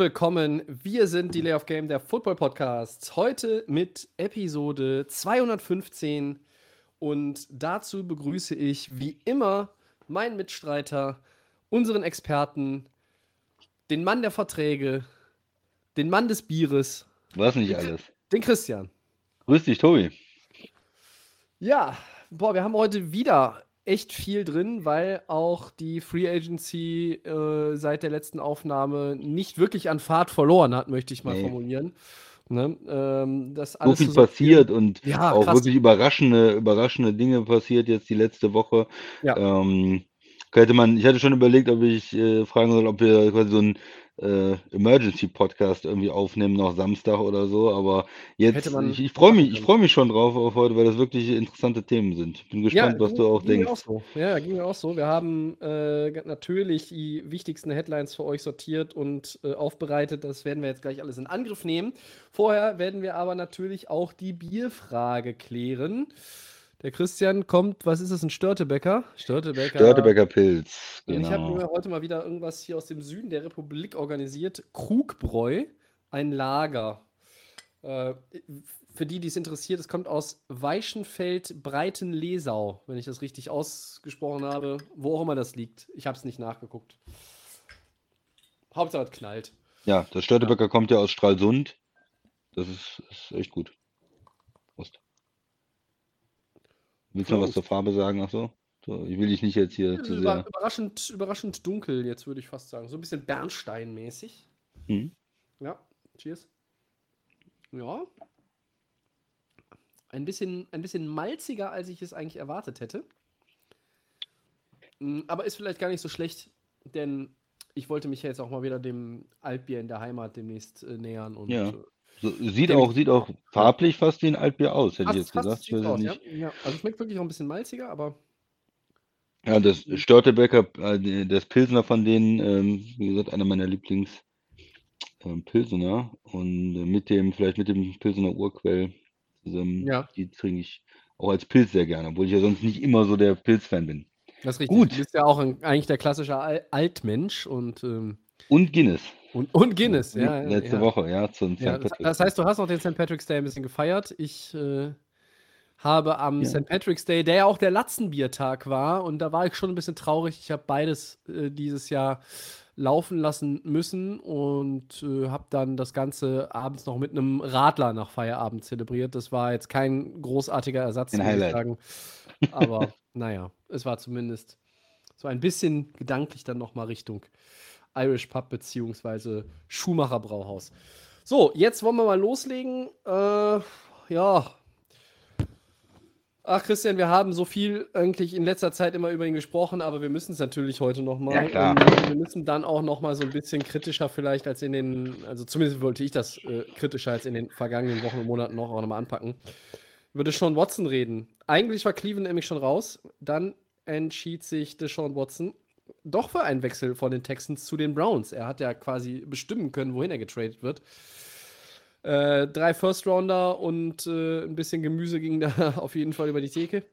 Willkommen. Wir sind Delay of Game, der Football Podcast. Heute mit Episode 215. Und dazu begrüße ich wie immer meinen Mitstreiter, unseren Experten, den Mann der Verträge, den Mann des Bieres, Was nicht alles. den Christian. Grüß dich, Tobi. Ja, boah, wir haben heute wieder echt viel drin, weil auch die Free Agency äh, seit der letzten Aufnahme nicht wirklich an Fahrt verloren hat, möchte ich mal Nee. formulieren. Ne? Ähm, das So alles viel zu sortieren- passiert und Ja, auch krass. wirklich überraschende, überraschende Dinge passiert jetzt die letzte Woche. Ja. Ähm, könnte man, ich hatte schon überlegt, ob ich äh, fragen soll, ob wir quasi so einen äh, Emergency-Podcast irgendwie aufnehmen, noch Samstag oder so. Aber jetzt, ich, ich freue mich, ich freue mich schon drauf auf heute, weil das wirklich interessante Themen sind. Bin gespannt, was ging- du auch denkst. Auch so. Ja, ging mir auch so. Wir haben äh, natürlich die wichtigsten Headlines für euch sortiert und äh, aufbereitet. Das werden wir jetzt gleich alles in Angriff nehmen. Vorher werden wir aber natürlich auch die Bierfrage klären. Der Christian kommt, was ist das, ein Störtebecker? Störtebecker. Störtebecker Pilz. Und ich habe Genau. mir heute mal wieder irgendwas hier aus dem Süden der Republik organisiert. Krugbräu, ein Lager. Äh, für die, die es interessiert, es kommt aus Weichenfeld-Breiten-Lesau, wenn ich das richtig ausgesprochen habe. Wo auch immer das liegt. Ich habe es nicht nachgeguckt. Hauptsache es knallt. Ja, das Störtebecker kommt ja aus Stralsund. Das ist, ist echt gut. Prost. Willst du noch was zur Farbe sagen? Ach so? so ich will dich nicht jetzt hier zu sehr. überraschend, überraschend dunkel, jetzt würde ich fast sagen. So ein bisschen Bernstein-mäßig. Hm? Ja, cheers. Ja. Ein bisschen, ein bisschen malziger, als ich es eigentlich erwartet hätte. Mm, Aber ist vielleicht gar nicht so schlecht, denn ich wollte mich ja jetzt auch mal wieder dem Altbier in der Heimat demnächst äh, nähern. Und, Ja. So, sieht auch, sieht auch farblich fast wie ein Altbier aus, hätte ich fast, jetzt fast gesagt. Ich aus, es ja? ja. Also schmeckt wirklich auch ein bisschen malziger, aber Ja, das Störtebecker, äh, das Pilsener von denen, ähm, wie gesagt, einer meiner Lieblings ähm, Pilsener. Und mit dem, vielleicht mit dem Pilsener Urquell zusammen, Ja. die trinke ich auch als Pilz sehr gerne, obwohl ich ja sonst nicht immer so der Pilzfan bin. das ist richtig. Gut. Du bist ja auch ein, eigentlich der klassische Al Altmensch und, ähm, Und Guinness. Und, und Guinness. Ja, Letzte ja. Woche, ja, zum Ja, St. das, Patrick's das heißt, du hast noch den St. Patrick's Day ein bisschen gefeiert. Ich äh, habe am Ja. St. Patrick's Day, der ja auch der Latzenbiertag war, und da war ich schon ein bisschen traurig. Ich habe beides äh, dieses Jahr laufen lassen müssen und äh, habe dann das Ganze abends noch mit einem Radler nach Feierabend zelebriert. Das war jetzt kein großartiger Ersatz, Ein ich Highlight. sagen. Aber naja, es war zumindest so ein bisschen gedanklich dann nochmal Richtung Irish Pub beziehungsweise Schumacher Brauhaus. So, jetzt wollen wir mal loslegen. Äh, ja. Ach, Christian, wir haben so viel eigentlich in letzter Zeit immer über ihn gesprochen, aber wir müssen es natürlich heute nochmal. Ja, klar. Wir müssen dann auch nochmal so ein bisschen kritischer vielleicht als in den, also zumindest wollte ich das äh, kritischer als in den vergangenen Wochen und Monaten noch auch nochmal anpacken. Über Deshaun Watson reden. Eigentlich war Cleveland nämlich schon raus. Dann entschied sich Deshaun Watson doch für einen Wechsel von den Texans zu den Browns. Er hat ja quasi bestimmen können, wohin er getradet wird. Äh, drei First-Rounder und äh, ein bisschen Gemüse ging da auf jeden Fall über die Theke.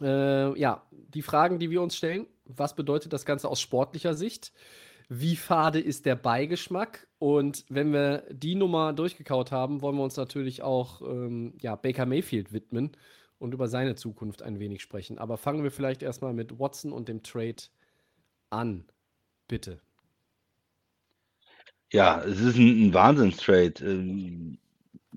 Äh, ja, die Fragen, die wir uns stellen: Was bedeutet das Ganze aus sportlicher Sicht? Wie fade ist der Beigeschmack? Und wenn wir die Nummer durchgekaut haben, wollen wir uns natürlich auch ähm, ja, Baker Mayfield widmen und über seine Zukunft ein wenig sprechen. Aber fangen wir vielleicht erstmal mit Watson und dem Trade an. Bitte. Ja, es ist ein, ein Wahnsinnstrade ähm,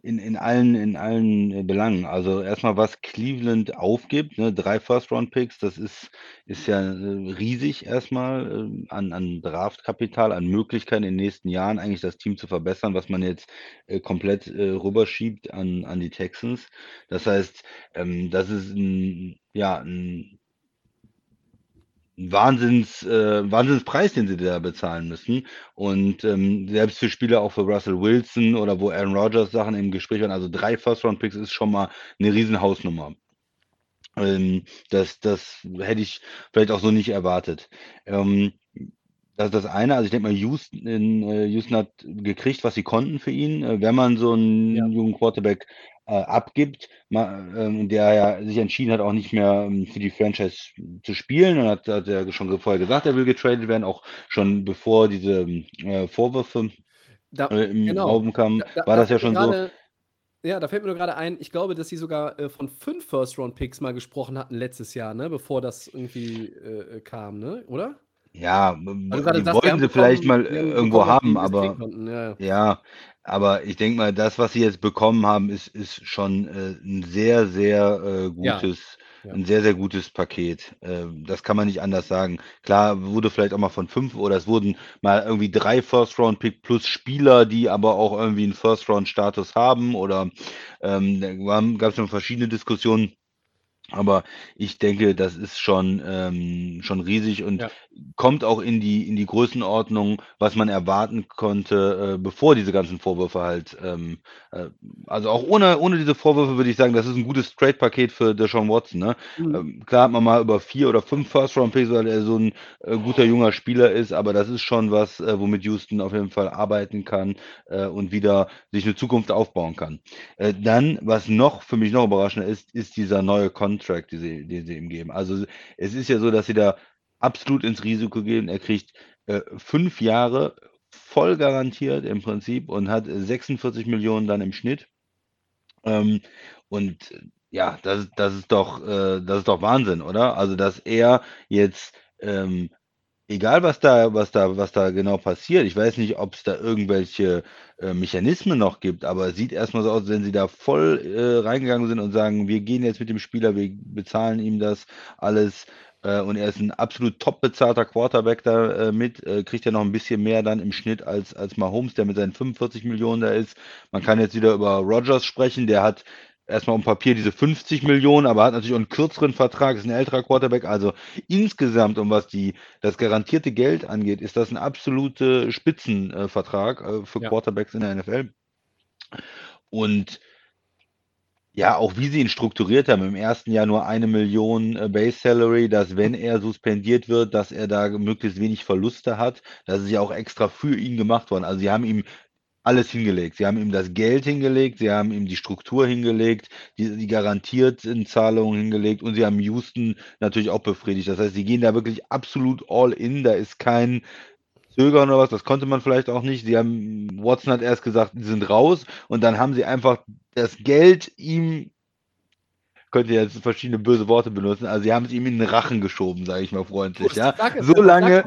in, in allen, in allen äh, Belangen. Also erstmal, was Cleveland aufgibt, ne, drei First-Round-Picks, das ist, ist ja äh, riesig erstmal ähm, an, an Draftkapital, an Möglichkeiten in den nächsten Jahren eigentlich das Team zu verbessern, was man jetzt äh, komplett äh, rüberschiebt an, an die Texans. Das heißt, ähm, das ist ein, ja, ein Wahnsinns äh, Wahnsinnspreis, den sie da bezahlen müssen. Und, ähm, selbst für Spieler auch für Russell Wilson oder wo Aaron Rodgers Sachen im Gespräch waren, also 3 First-Round-Picks ist schon mal 'ne Riesenhausnummer. Ähm, das das hätte ich vielleicht auch so nicht erwartet. Ähm, das ist das eine. Also, ich denke mal, Houston in äh, Houston hat gekriegt, was sie konnten für ihn. Äh, wenn man so 'n Ja. jungen Quarterback, äh, abgibt, ähm, der ja sich entschieden hat, auch nicht mehr, ähm, für die Franchise zu spielen und hat hat er schon vorher gesagt, er will getradet werden, auch schon bevor diese, äh, Vorwürfe, Da äh, im genau. Raum kamen, Da war da das ja schon so. grade ja, da fällt mir nur grade ein, ich glaube, dass sie sogar, äh, von 5 First-Round-Picks mal gesprochen hatten letztes Jahr, ne, bevor das irgendwie, äh, äh, kam, ne, oder? Ja, w grade die sagst, wollten sie vielleicht bekommen mal irgendwo bekommen, haben, aber ja, ja. ja, aber ich denke mal, das, was sie jetzt bekommen haben, ist ist schon, äh, 'n sehr, sehr, äh, gutes Ja. 'n sehr, sehr gutes Paket. Ähm, das kann man nicht anders sagen. Klar, wurde vielleicht auch mal von 5 oder es wurden mal irgendwie 3 First-Round-Pick plus Spieler, die aber auch irgendwie 'n First-Round-Status haben oder, ähm, waren gab's schon verschiedene Diskussionen. Aber ich denke, das ist schon, ähm, schon riesig und Ja. kommt auch in die in die Größenordnung, was man erwarten konnte, äh, bevor diese ganzen Vorwürfe halt, ähm, äh also, auch ohne ohne diese Vorwürfe würde ich sagen, das ist 'n gutes Trade-Paket für Deshaun Watson, ne? Mhm. Ähm, klar hat man mal über 4 oder 5 First-Round-Picks, weil er so 'n, äh, guter junger Spieler ist, aber das ist schon was, äh, womit Houston auf jeden Fall arbeiten kann, äh, und wieder sich 'ne Zukunft aufbauen kann. Äh, dann, was noch für mich noch überraschender ist, ist dieser neue Contract, die sie den sie ihm geben. Also, es ist ja so, dass sie da absolut ins Risiko gehen. Er kriegt, äh, 5 Jahre voll garantiert im Prinzip und hat 46.000.000 dann im Schnitt. Ähm, und ja, das ist das ist doch äh, das ist doch Wahnsinn, oder? Also, dass er jetzt, ähm, egal was da was da was da genau passiert, ich weiß nicht, ob's da irgendwelche, äh, Mechanismen noch gibt, aber es sieht erst mal so aus, wenn sie da voll, äh, reingegangen sind und sagen: „Wir gehen jetzt mit dem Spieler, wir bezahlen ihm das alles“, äh, und er ist 'n absolut top bezahlter Quarterback da, äh, mit, äh, kriegt ja noch 'n bisschen mehr dann im Schnitt als als Mahomes, der mit seinen 45.000.000 da ist. Man kann jetzt wieder über Rodgers sprechen, der hat erst mal aufm Papier diese 50.000.000, aber hat natürlich auch 'n kürzeren Vertrag, ist 'n älterer Quarterback. Also, insgesamt und was die das garantierte Geld angeht, ist das 'n absolute Spitzen äh, äh, für Ja. Quarterbacks in der NFL. Und ja, auch wie sie ihn strukturiert haben, im 1. Jahr nur 1.000.000, äh, Base Salary, dass wenn er suspendiert wird, dass er da möglichst wenig Verluste hat. Das ist ja auch extra für ihn gemacht worden. Also, sie haben ihm alles hingelegt. Sie haben ihm das Geld hingelegt, sie haben ihm die Struktur hingelegt, die die garantierten Zahlungen hingelegt und sie haben Houston natürlich auch befriedigt. Das heißt, sie gehen da wirklich absolut all in. Da ist kein Zögern oder was, das konnte man vielleicht auch nicht. Sie haben Watson hat erst gesagt, sie sind raus und dann haben sie einfach das Geld ihm könnte jetzt verschiedene böse Worte benutzen. Also, sie haben's ihm in den Rachen geschoben, sage ich mal freundlich, ja. Es So lange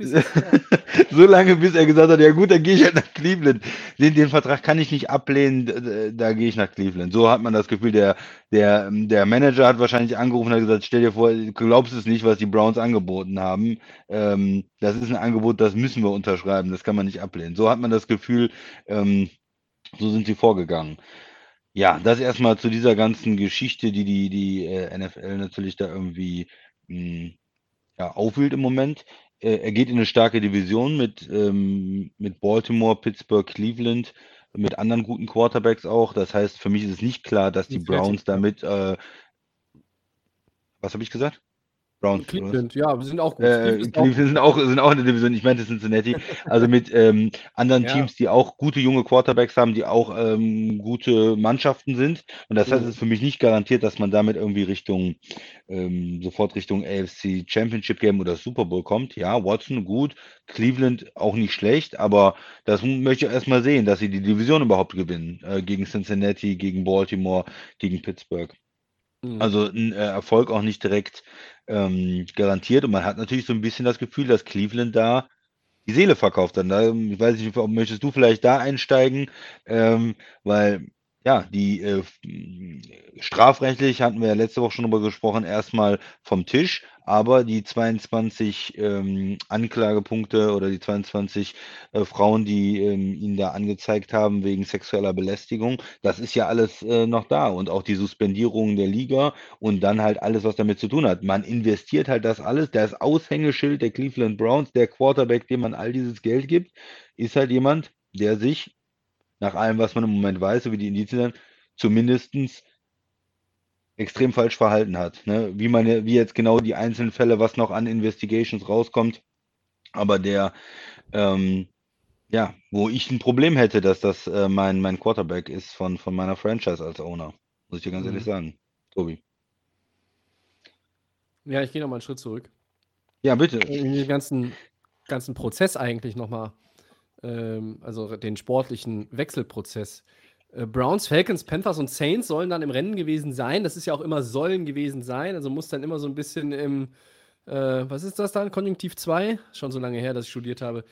so lange, bis er gesagt hat: „Ja gut, dann gehe ich halt nach Cleveland. Den den Vertrag kann ich nicht ablehnen, da gehe ich nach Cleveland.“ So hat man das Gefühl, der der der Manager hat wahrscheinlich angerufen und hat gesagt: „Stell dir vor, du glaubst es nicht, was die Browns angeboten haben. Ähm, das ist 'n Angebot, das müssen wir unterschreiben, das kann man nicht ablehnen.“ So hat man das Gefühl, ähm, so sind sie vorgegangen. Ja, das erst mal zu dieser ganzen Geschichte, die die die, äh, NFL natürlich da irgendwie, hm, ja, aufwühlt im Moment. Äh, er geht in 'ne starke Division mit ähm, mit Baltimore, Pittsburgh, Cleveland, mit anderen guten Quarterbacks auch. Das heißt, für mich ist es nicht klar, dass die Browns damit, äh was habe ich gesagt? Browns? Cleveland, ja, wir sind auch gut. Äh, Cleveland sind auch sind auch in der Division. Ich meinte Cincinnati. Also, mit, ähm, anderen Ja. Teams, die auch gute junge Quarterbacks haben, die auch, ähm, gute Mannschaften sind. Und das heißt, es Mhm. ist für mich nicht garantiert, dass man damit irgendwie Richtung ähm, sofort Richtung AFC Championship Game oder Super Bowl kommt. Ja, Watson gut, Cleveland auch nicht schlecht, aber das möchte ich erst mal sehen, dass sie die Division überhaupt gewinnen, äh, gegen Cincinnati, gegen Baltimore, gegen Pittsburgh. Mhm. Also, 'n, äh, Erfolg auch nicht direkt, ähm, garantiert und man hat natürlich so 'n bisschen das Gefühl, dass Cleveland da die Seele verkauft hat. Da ich weiß nicht, v möchtest du vielleicht da einsteigen? Ähm, weil, ja, die, äh, f strafrechtlich hatten wir ja letzte Woche schon drüber gesprochen, erstmal vom Tisch, aber die 22 ähm, Anklagepunkte oder die 22 äh, Frauen, die ähm, ihn da angezeigt haben wegen sexueller Belästigung, das ist ja alles äh, noch da und auch die Suspendierung der Liga und dann halt alles, was damit zu tun hat. Man investiert halt das alles, das Aushängeschild der Cleveland Browns, der Quarterback, dem man all dieses Geld gibt, ist halt jemand, der sich nach allem, was man im Moment weiß, so wie die Indizien sind, zumindestens extrem falsch verhalten hat. Ne? Wie, man, wie jetzt genau die einzelnen Fälle, was noch an Investigations rauskommt. Aber der, ähm, ja, wo ich ein Problem hätte, dass das äh, mein, mein Quarterback ist von, von meiner Franchise als Owner. Muss ich dir ganz mhm. ehrlich sagen. Tobi. Ja, ich gehe nochmal einen Schritt zurück. Ja, bitte. Den ganzen, ganzen Prozess eigentlich nochmal, ähm, also den sportlichen Wechselprozess. Äh, Browns, Falcons, Panthers und Saints sollen dann im Rennen gewesen sein. Das ist ja auch immer sollen gewesen sein. Also muss dann immer so ein bisschen im, äh, was ist das dann? Konjunktiv 2? Schon so lange her, dass ich studiert habe.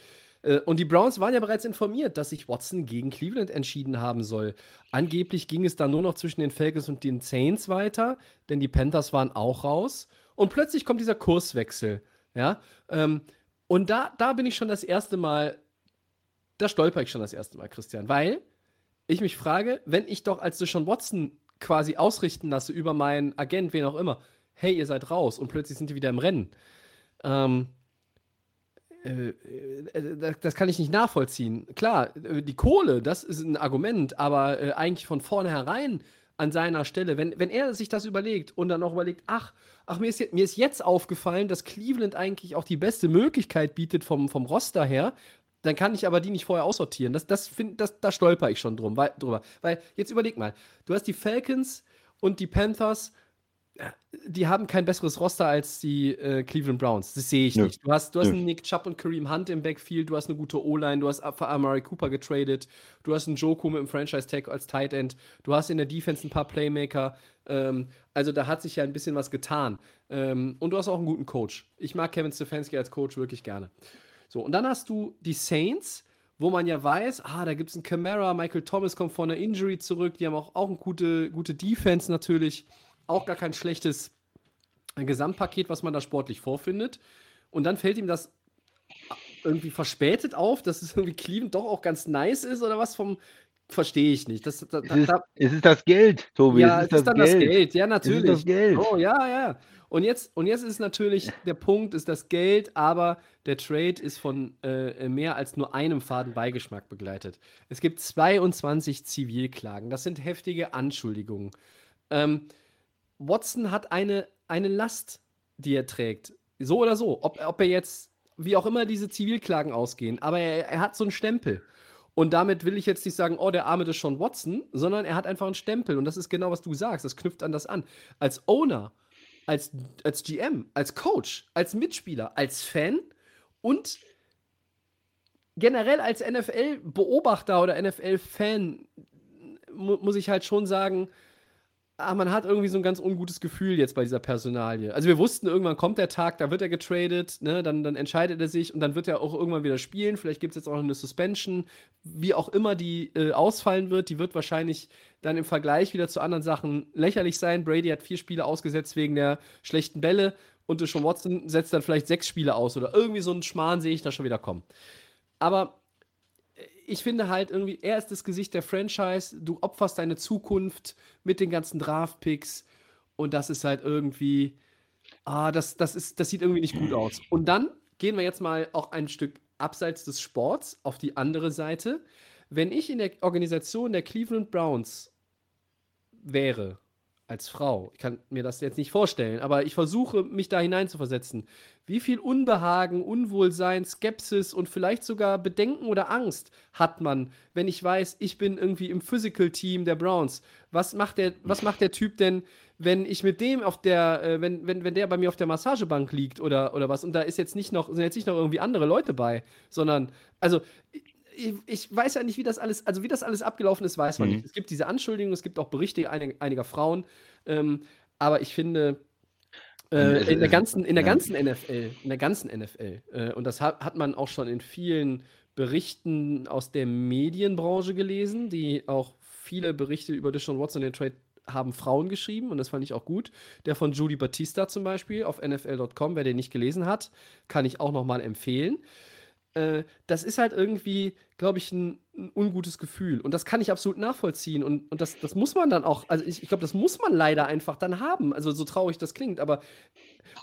Äh, und die Browns waren ja bereits informiert, dass sich Watson gegen Cleveland entschieden haben soll. Angeblich ging es dann nur noch zwischen den Falcons und den Saints weiter, denn die Panthers waren auch raus. Und plötzlich kommt dieser Kurswechsel. Ja. Ähm, und da, da bin ich schon das erste Mal, da stolper ich schon das erste Mal, Christian, weil ich mich frage, wenn ich doch als Deshaun Watson quasi ausrichten lasse über meinen Agent, wen auch immer, hey, ihr seid raus und plötzlich sind die wieder im Rennen. Ähm, äh, äh, das kann ich nicht nachvollziehen. Klar, äh, die Kohle, das ist ein Argument, aber äh, eigentlich von vornherein an seiner Stelle, wenn, wenn er sich das überlegt und dann auch überlegt, ach, ach mir, ist, mir ist jetzt aufgefallen, dass Cleveland eigentlich auch die beste Möglichkeit bietet vom, vom Roster her, dann kann ich aber die nicht vorher aussortieren. Das, das find, das, da stolper ich schon drum, weil, drüber. Weil, jetzt überleg mal, du hast die Falcons und die Panthers, die haben kein besseres Roster als die äh, Cleveland Browns. Das sehe ich Nö. nicht. Du hast, du hast einen Nick Chubb und Kareem Hunt im Backfield, du hast eine gute O-Line, du hast für Amari Cooper getradet, du hast einen Joku mit dem Franchise-Tag als Tight End, du hast in der Defense ein paar Playmaker. Ähm, also da hat sich ja ein bisschen was getan. Ähm, und du hast auch einen guten Coach. Ich mag Kevin Stefanski als Coach wirklich gerne. So, und dann hast du die Saints, wo man ja weiß, ah, da gibt es einen Camara, Michael Thomas kommt von einer Injury zurück, die haben auch, auch eine gute, gute Defense natürlich, auch gar kein schlechtes Gesamtpaket, was man da sportlich vorfindet. Und dann fällt ihm das irgendwie verspätet auf, dass es irgendwie Cleveland doch auch ganz nice ist oder was vom verstehe ich nicht. Das, da, es, ist, da, es, ist, das Geld, Tobi. Ja, es ist, es ist dann Geld. das Geld. Ja, natürlich. Es ist das Geld. Oh, ja, ja. Und jetzt, und jetzt ist natürlich der Punkt, ist das Geld, aber der Trade ist von äh, mehr als nur einem faden Beigeschmack begleitet. Es gibt 22 Zivilklagen. Das sind heftige Anschuldigungen. Ähm, Watson hat eine, eine Last, die er trägt. So oder so. Ob, ob er jetzt, wie auch immer diese Zivilklagen ausgehen, aber er, er hat so einen Stempel. Und damit will ich jetzt nicht sagen, oh, der Arme ist schon Watson, sondern er hat einfach einen Stempel. Und das ist genau, was du sagst. Das knüpft an das an. Als Owner als, als GM, als Coach, als Mitspieler, als Fan und generell als NFL-Beobachter oder NFL-Fan mu muss ich halt schon sagen, ah, man hat irgendwie so ein ganz ungutes Gefühl jetzt bei dieser Personalie. Also wir wussten, irgendwann kommt der Tag, da wird er getradet, ne? dann, dann entscheidet er sich und dann wird er auch irgendwann wieder spielen. Vielleicht gibt es jetzt auch noch eine Suspension. Wie auch immer die äh, ausfallen wird, die wird wahrscheinlich dann im Vergleich wieder zu anderen Sachen lächerlich sein. Brady hat vier Spiele ausgesetzt wegen der schlechten Bälle und Deshaun Watson setzt dann vielleicht sechs Spiele aus oder irgendwie so einen Schmarrn sehe ich da schon wieder kommen. Aber ich finde halt irgendwie, er ist das Gesicht der Franchise, du opferst deine Zukunft mit den ganzen Draft-Picks und das ist halt irgendwie, ah, das, das, ist, das sieht irgendwie nicht gut aus. Und dann gehen wir jetzt mal auch ein Stück abseits des Sports auf die andere Seite. Wenn ich in der Organisation der Cleveland Browns wäre, als Frau, ich kann mir das jetzt nicht vorstellen, aber ich versuche, mich da hineinzuversetzen. Wie viel Unbehagen, Unwohlsein, Skepsis und vielleicht sogar Bedenken oder Angst hat man, wenn ich weiß, ich bin irgendwie im Physical-Team der Browns? Was macht der, was macht der Typ denn, wenn ich mit dem auf der, äh, wenn, wenn, wenn der bei mir auf der Massagebank liegt oder, oder was? Und da ist jetzt nicht noch, sind jetzt nicht noch irgendwie andere Leute bei, sondern, also ich, ich, weiß ja nicht, wie das alles, also wie das alles abgelaufen ist, weiß man mhm. nicht. Es gibt diese Anschuldigungen, es gibt auch Berichte einiger, einiger Frauen, ähm, aber ich finde, äh, in der ganzen, in der ganzen NFL, in der ganzen NFL, äh, und das hat, hat man auch schon in vielen Berichten aus der Medienbranche gelesen, die auch viele Berichte über Deshaun Watson den Trade haben Frauen geschrieben und das fand ich auch gut. Der von Judy Batista zum Beispiel auf NFL.com, wer den nicht gelesen hat, kann ich auch nochmal empfehlen. Äh, das ist halt irgendwie, glaube ich, ein, ein, ungutes Gefühl. Und das kann ich absolut nachvollziehen. Und, und das, das muss man dann auch, also ich, ich glaube, das muss man leider einfach dann haben. Also so traurig das klingt, aber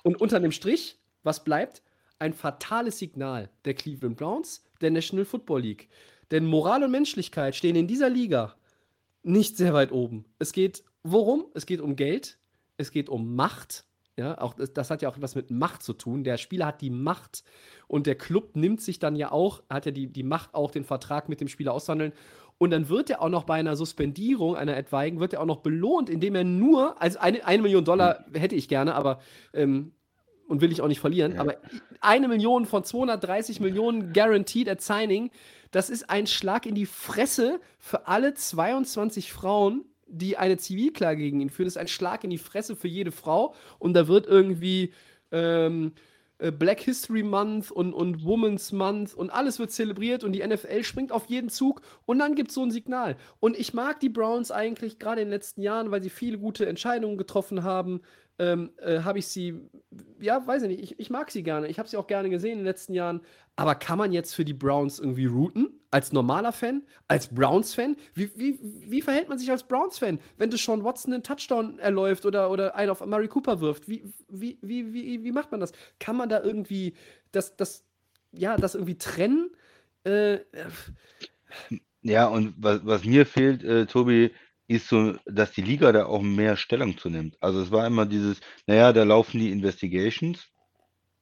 und unter dem Strich, was bleibt? Ein fatales Signal der Cleveland Browns, der National Football League. Denn Moral und Menschlichkeit stehen in dieser Liga nicht sehr weit oben. Es geht worum? Es geht um Geld, es geht um Macht. Ja, auch das, das, hat ja auch etwas mit Macht zu tun. Der Spieler hat die Macht und der Club nimmt sich dann ja auch, hat ja die, die Macht, auch den Vertrag mit dem Spieler auszuhandeln. Und dann wird er auch noch bei einer Suspendierung, einer etwaigen, wird er auch noch belohnt, indem er nur, also eine, eine Million Dollar hätte ich gerne, aber ähm, und will ich auch nicht verlieren, ja. aber eine Million von 230 Millionen guaranteed at signing, das ist ein Schlag in die Fresse für alle 22 Frauen, die eine Zivilklage gegen ihn führen. Das ist ein Schlag in die Fresse für jede Frau und da wird irgendwie ähm, äh, Black History Month und, und Women's Month und alles wird zelebriert und die NFL springt auf jeden Zug und dann gibt es so ein Signal. Und ich mag die Browns eigentlich gerade in den letzten Jahren, weil sie viele gute Entscheidungen getroffen haben ähm, äh, habe ich sie, ja, weiß ich nicht, ich, ich mag sie gerne. Ich habe sie auch gerne gesehen in den letzten Jahren. Aber kann man jetzt für die Browns irgendwie routen? Als normaler Fan? Als Browns-Fan? Wie, wie, wie verhält man sich als Browns-Fan, wenn du Sean Watson einen Touchdown erläuft oder, oder einen auf Murray Cooper wirft? Wie, wie, wie, wie, wie macht man das? Kann man da irgendwie das, das, ja, das irgendwie trennen? Äh, ja, und was, was mir fehlt, äh, Tobi, ist so, dass die Liga da auch mehr Stellung zu nimmt. Also es war immer dieses, naja, da laufen die Investigations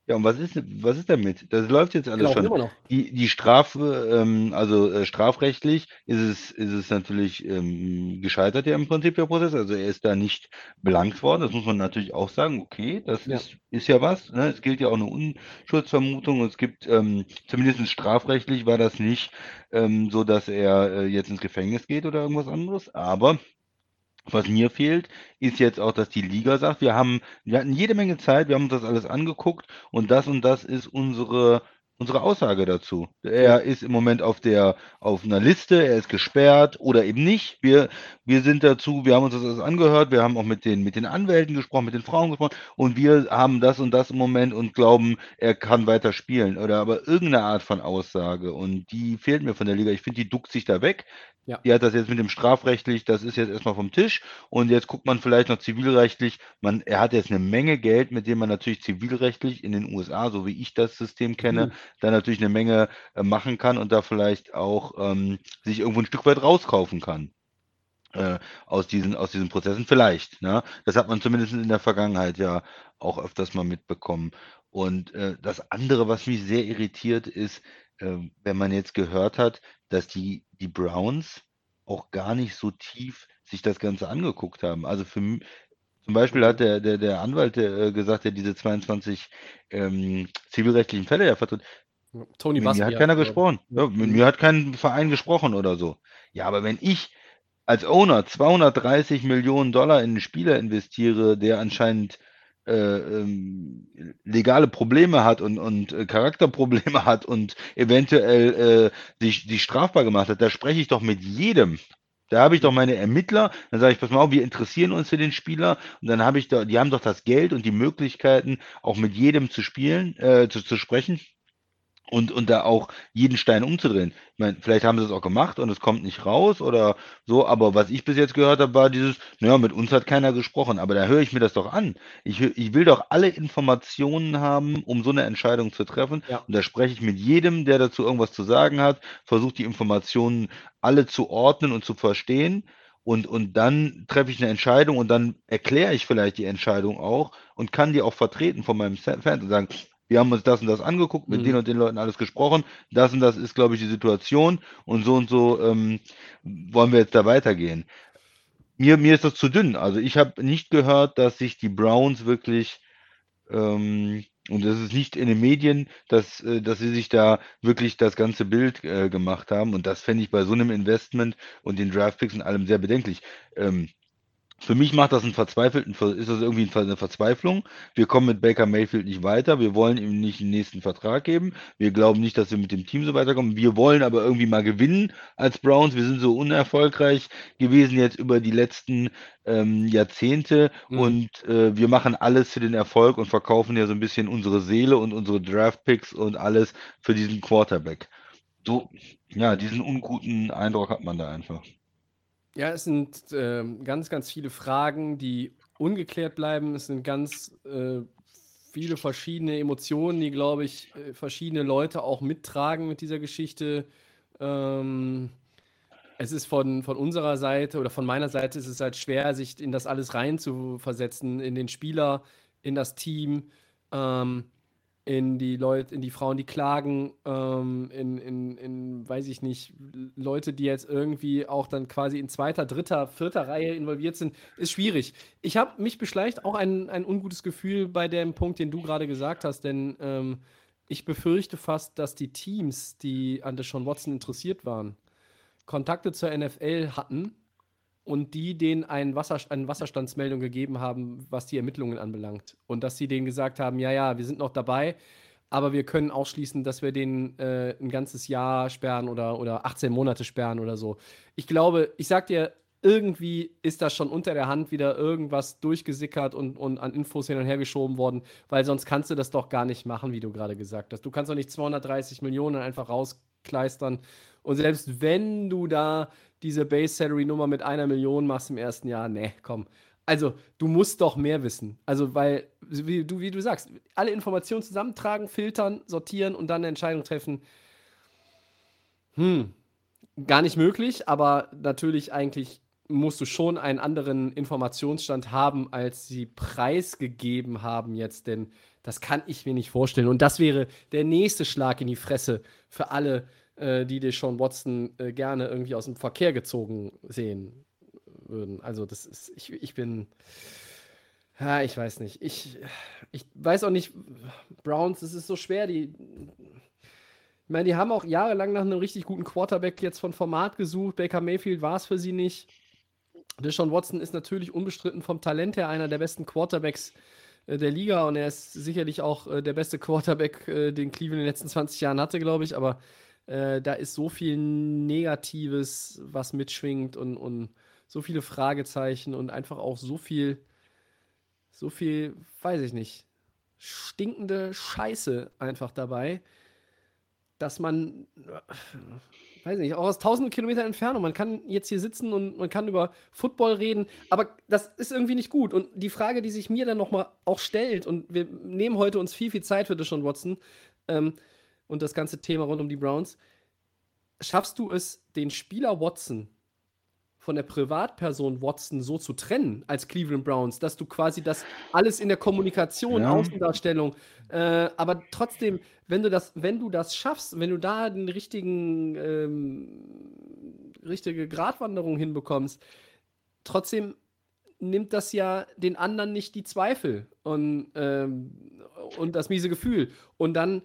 ja, und was ist, was ist damit? Das läuft jetzt alles Genau, schon. Die, die Strafe, ähm, also äh, strafrechtlich ist es, ist es natürlich ähm, gescheitert ja im Prinzip der Prozess. Also er ist da nicht belangt worden. Das muss man natürlich auch sagen. Okay, das Ja. ist, ist ja was. Ne? Es gilt ja auch eine Unschuldsvermutung. Und es gibt, ähm, zumindest strafrechtlich war das nicht ähm, so, dass er äh, jetzt ins Gefängnis geht oder irgendwas anderes. Aber was mir fehlt, ist jetzt auch, dass die Liga sagt, wir haben, wir hatten jede Menge Zeit, wir haben uns das alles angeguckt und das und das ist unsere unsere Aussage dazu. Er ist im Moment auf der auf einer Liste, er ist gesperrt oder eben nicht. Wir wir sind dazu, wir haben uns das alles angehört, wir haben auch mit den mit den Anwälten gesprochen, mit den Frauen gesprochen und wir haben das und das im Moment und glauben, er kann weiter spielen oder aber irgendeine Art von Aussage und die fehlt mir von der Liga. Ich finde, die duckt sich da weg. Ja. Die hat das jetzt mit dem strafrechtlich, das ist jetzt erstmal vom Tisch und jetzt guckt man vielleicht noch zivilrechtlich. Man, er hat jetzt eine Menge Geld, mit dem man natürlich zivilrechtlich in den USA, so wie ich das System kenne, mhm da natürlich eine Menge äh, machen kann und da vielleicht auch ähm, sich irgendwo ein Stück weit rauskaufen kann äh, aus diesen, aus diesen Prozessen. Vielleicht. Ne? Das hat man zumindest in der Vergangenheit ja auch öfters mal mitbekommen. Und äh, das andere, was mich sehr irritiert, ist, äh, wenn man jetzt gehört hat, dass die, die Browns auch gar nicht so tief sich das Ganze angeguckt haben. Also für, zum Beispiel hat der, der, der Anwalt äh, gesagt, der diese 22 ähm, zivilrechtlichen Fälle ja vertritt, Tony mit mir hat keiner gesprochen. Ja, mit mir hat kein Verein gesprochen oder so. Ja, aber wenn ich als Owner 230 Millionen Dollar in einen Spieler investiere, der anscheinend äh, ähm, legale Probleme hat und, und äh, Charakterprobleme hat und eventuell äh, sich, sich strafbar gemacht hat, da spreche ich doch mit jedem. Da habe ich doch meine Ermittler, dann sage ich, pass mal auf, wir interessieren uns für den Spieler und dann habe ich da, die haben doch das Geld und die Möglichkeiten, auch mit jedem zu spielen, äh, zu, zu sprechen und, und da auch jeden Stein umzudrehen. Ich meine, vielleicht haben sie es auch gemacht und es kommt nicht raus oder so, aber was ich bis jetzt gehört habe, war dieses, naja, mit uns hat keiner gesprochen, aber da höre ich mir das doch an. Ich, ich will doch alle Informationen haben, um so eine Entscheidung zu treffen. Ja. Und da spreche ich mit jedem, der dazu irgendwas zu sagen hat, versuche die Informationen alle zu ordnen und zu verstehen. Und, und dann treffe ich eine Entscheidung und dann erkläre ich vielleicht die Entscheidung auch und kann die auch vertreten von meinem Fan und sagen, wir haben uns das und das angeguckt, mit mhm. den und den Leuten alles gesprochen, das und das ist, glaube ich, die Situation und so und so ähm, wollen wir jetzt da weitergehen. Mir, mir ist das zu dünn. Also ich habe nicht gehört, dass sich die Browns wirklich, ähm, und das ist nicht in den Medien, dass, äh, dass sie sich da wirklich das ganze Bild äh, gemacht haben. Und das fände ich bei so einem Investment und den Draftpicks und allem sehr bedenklich. Ähm, für mich macht das einen verzweifelten, ist das irgendwie eine Verzweiflung. Wir kommen mit Baker Mayfield nicht weiter. Wir wollen ihm nicht den nächsten Vertrag geben. Wir glauben nicht, dass wir mit dem Team so weiterkommen. Wir wollen aber irgendwie mal gewinnen als Browns. Wir sind so unerfolgreich gewesen jetzt über die letzten ähm, Jahrzehnte mhm. und äh, wir machen alles für den Erfolg und verkaufen ja so ein bisschen unsere Seele und unsere Draft Picks und alles für diesen Quarterback. So, ja, diesen unguten Eindruck hat man da einfach. Ja, es sind äh, ganz, ganz viele Fragen, die ungeklärt bleiben. Es sind ganz äh, viele verschiedene Emotionen, die, glaube ich, äh, verschiedene Leute auch mittragen mit dieser Geschichte. Ähm, es ist von, von unserer Seite oder von meiner Seite ist es halt schwer, sich in das alles rein zu versetzen, in den Spieler, in das Team. Ähm, in die Leute, in die Frauen, die klagen, ähm, in, in, in, weiß ich nicht, Leute, die jetzt irgendwie auch dann quasi in zweiter, dritter, vierter Reihe involviert sind, ist schwierig. Ich habe mich beschleicht auch ein, ein ungutes Gefühl bei dem Punkt, den du gerade gesagt hast, denn ähm, ich befürchte fast, dass die Teams, die an Deshaun Watson interessiert waren, Kontakte zur NFL hatten und die denen ein Wasser, eine Wasserstandsmeldung gegeben haben, was die Ermittlungen anbelangt. Und dass sie denen gesagt haben, ja, ja, wir sind noch dabei, aber wir können ausschließen, dass wir den äh, ein ganzes Jahr sperren oder, oder 18 Monate sperren oder so. Ich glaube, ich sag dir, irgendwie ist da schon unter der Hand wieder irgendwas durchgesickert und, und an Infos hin und her geschoben worden, weil sonst kannst du das doch gar nicht machen, wie du gerade gesagt hast. Du kannst doch nicht 230 Millionen einfach rauskleistern. Und selbst wenn du da diese Base Salary Nummer mit einer Million machst im ersten Jahr, ne, komm. Also, du musst doch mehr wissen. Also, weil, wie du, wie du sagst, alle Informationen zusammentragen, filtern, sortieren und dann eine Entscheidung treffen. Hm, gar nicht möglich, aber natürlich eigentlich musst du schon einen anderen Informationsstand haben, als sie preisgegeben haben jetzt, denn das kann ich mir nicht vorstellen. Und das wäre der nächste Schlag in die Fresse für alle äh, die Sean Watson äh, gerne irgendwie aus dem Verkehr gezogen sehen würden. Also das ist, ich, ich bin, ja, ich weiß nicht. Ich, ich weiß auch nicht, Browns, es ist so schwer, die, ich meine, die haben auch jahrelang nach einem richtig guten Quarterback jetzt von Format gesucht. Baker Mayfield war es für sie nicht. Deshaun Watson ist natürlich unbestritten vom Talent her einer der besten Quarterbacks äh, der Liga und er ist sicherlich auch äh, der beste Quarterback, äh, den Cleveland in den letzten 20 Jahren hatte, glaube ich. Aber äh, da ist so viel Negatives, was mitschwingt und, und so viele Fragezeichen und einfach auch so viel, so viel, weiß ich nicht, stinkende Scheiße einfach dabei, dass man, weiß nicht, auch aus tausenden Kilometern Entfernung, man kann jetzt hier sitzen und man kann über Football reden, aber das ist irgendwie nicht gut. Und die Frage, die sich mir dann nochmal auch stellt, und wir nehmen heute uns viel, viel Zeit für das schon, Watson, ähm, und das ganze Thema rund um die Browns. Schaffst du es, den Spieler Watson von der Privatperson Watson so zu trennen als Cleveland Browns, dass du quasi das alles in der Kommunikation, ja. Außendarstellung, äh, aber trotzdem, wenn du das, wenn du das schaffst, wenn du da den richtigen, ähm, richtige Gratwanderung hinbekommst, trotzdem nimmt das ja den anderen nicht die Zweifel und, ähm, und das miese Gefühl. Und dann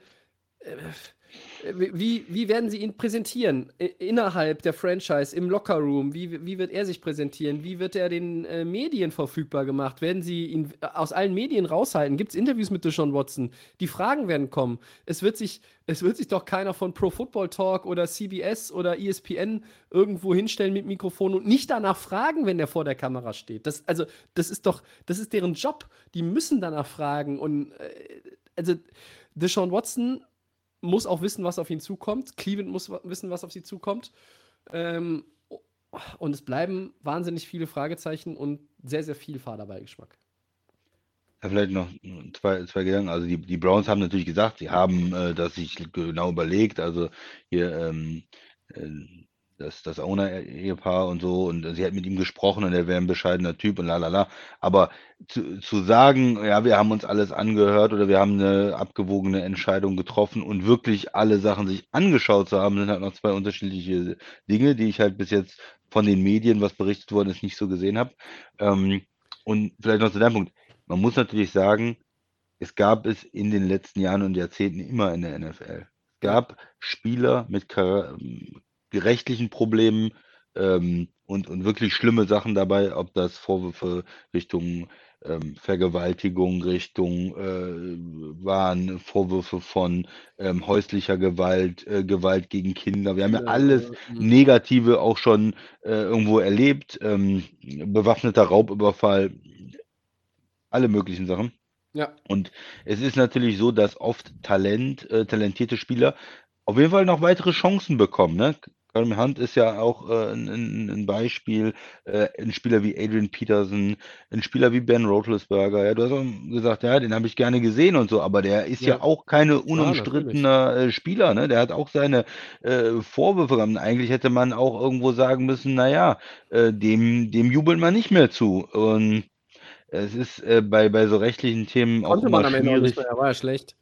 wie, wie werden sie ihn präsentieren innerhalb der Franchise, im Lockerroom? Wie, wie wird er sich präsentieren? Wie wird er den äh, Medien verfügbar gemacht? Werden sie ihn aus allen Medien raushalten? Gibt es Interviews mit Deshaun Watson? Die Fragen werden kommen. Es wird, sich, es wird sich doch keiner von Pro Football Talk oder CBS oder ESPN irgendwo hinstellen mit Mikrofon und nicht danach fragen, wenn der vor der Kamera steht. Das, also, das ist doch, das ist deren Job. Die müssen danach fragen. Und äh, also Deshaun Watson muss auch wissen, was auf ihn zukommt. Cleveland muss wissen, was auf sie zukommt. Ähm, und es bleiben wahnsinnig viele Fragezeichen und sehr, sehr viel Fahrerbeigeschmack. Ja, vielleicht noch zwei, zwei Gedanken. Also die, die Browns haben natürlich gesagt, sie haben äh, das sich genau überlegt. Also hier ähm, äh, das, das Owner-Ehepaar und so und sie hat mit ihm gesprochen und er wäre ein bescheidener Typ und lalala. Aber zu, zu sagen, ja, wir haben uns alles angehört oder wir haben eine abgewogene Entscheidung getroffen und wirklich alle Sachen sich angeschaut zu haben, sind halt noch zwei unterschiedliche Dinge, die ich halt bis jetzt von den Medien, was berichtet worden ist, nicht so gesehen habe. Ähm, und vielleicht noch zu deinem Punkt. Man muss natürlich sagen, es gab es in den letzten Jahren und Jahrzehnten immer in der NFL. Es gab Spieler mit rechtlichen Problemen, ähm, und, und wirklich schlimme Sachen dabei, ob das Vorwürfe Richtung ähm, Vergewaltigung, Richtung äh, waren Vorwürfe von ähm, häuslicher Gewalt, äh, Gewalt gegen Kinder. Wir haben ja Ja, alles. Negative auch schon äh, irgendwo erlebt. Ähm, bewaffneter Raubüberfall, alle möglichen Sachen. Ja. Und es ist natürlich so, dass oft Talent, äh, talentierte Spieler auf jeden Fall noch weitere Chancen bekommen. Ne? Karim Hunt ist ja auch äh, ein, ein Beispiel, äh, ein Spieler wie Adrian Peterson, ein Spieler wie Ben Roethlisberger. Ja, du hast auch gesagt, ja, den habe ich gerne gesehen und so, aber der ist ja, Ja. auch keine unumstrittener äh, Spieler. Ne? Der hat auch seine äh, Vorwürfe gehabt. Eigentlich hätte man auch irgendwo sagen müssen, naja, äh, dem, dem jubelt man nicht mehr zu. Und es ist äh, bei, bei so rechtlichen Themen auch Konnte man immer am Ende auch nicht schwierig. mehr, er war ja schlecht.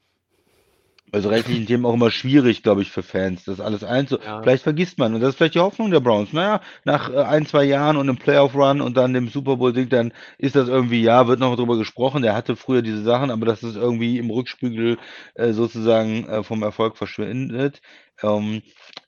Bei so rechtlichen Themen auch immer schwierig, glaube ich, für Fans, das alles einzu. Ja. Vielleicht vergisst man, und das ist vielleicht die Hoffnung der Browns. Naja, nach äh, ein, zwei Jahren und einem Playoff-Run und dann dem Super Bowl-Sieg, dann ist das irgendwie, ja, wird noch drüber gesprochen. Der hatte früher diese Sachen, aber das ist irgendwie im Rückspiegel äh, sozusagen äh, vom Erfolg verschwindet. Ähm,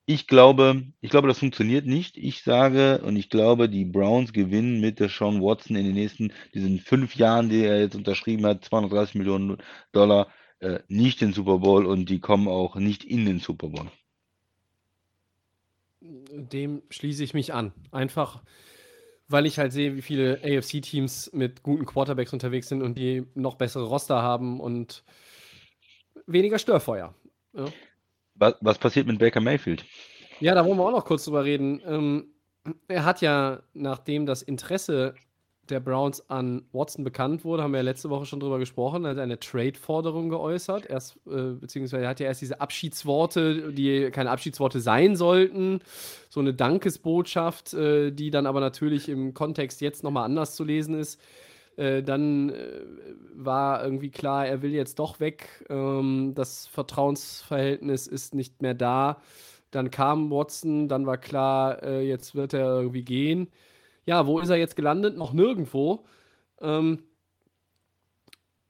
ich glaube, ich glaube, das funktioniert nicht. Ich sage und ich glaube, die Browns gewinnen mit der Sean Watson in den nächsten, diesen fünf Jahren, die er jetzt unterschrieben hat, 230 Millionen Dollar, äh, nicht den Super Bowl und die kommen auch nicht in den Super Bowl. Dem schließe ich mich an. Einfach, weil ich halt sehe, wie viele AFC-Teams mit guten Quarterbacks unterwegs sind und die noch bessere Roster haben und weniger Störfeuer. Ja. Was, was passiert mit Baker Mayfield? Ja, da wollen wir auch noch kurz drüber reden. Ähm, er hat ja, nachdem das Interesse der Browns an Watson bekannt wurde, haben wir ja letzte Woche schon drüber gesprochen, hat er eine Trade-Forderung geäußert. Erst, äh, beziehungsweise er hat ja erst diese Abschiedsworte, die keine Abschiedsworte sein sollten, so eine Dankesbotschaft, äh, die dann aber natürlich im Kontext jetzt nochmal anders zu lesen ist. Äh, dann äh, war irgendwie klar, er will jetzt doch weg. Ähm, das Vertrauensverhältnis ist nicht mehr da. Dann kam Watson, dann war klar, äh, jetzt wird er irgendwie gehen. Ja, wo ist er jetzt gelandet? Noch nirgendwo. Ähm,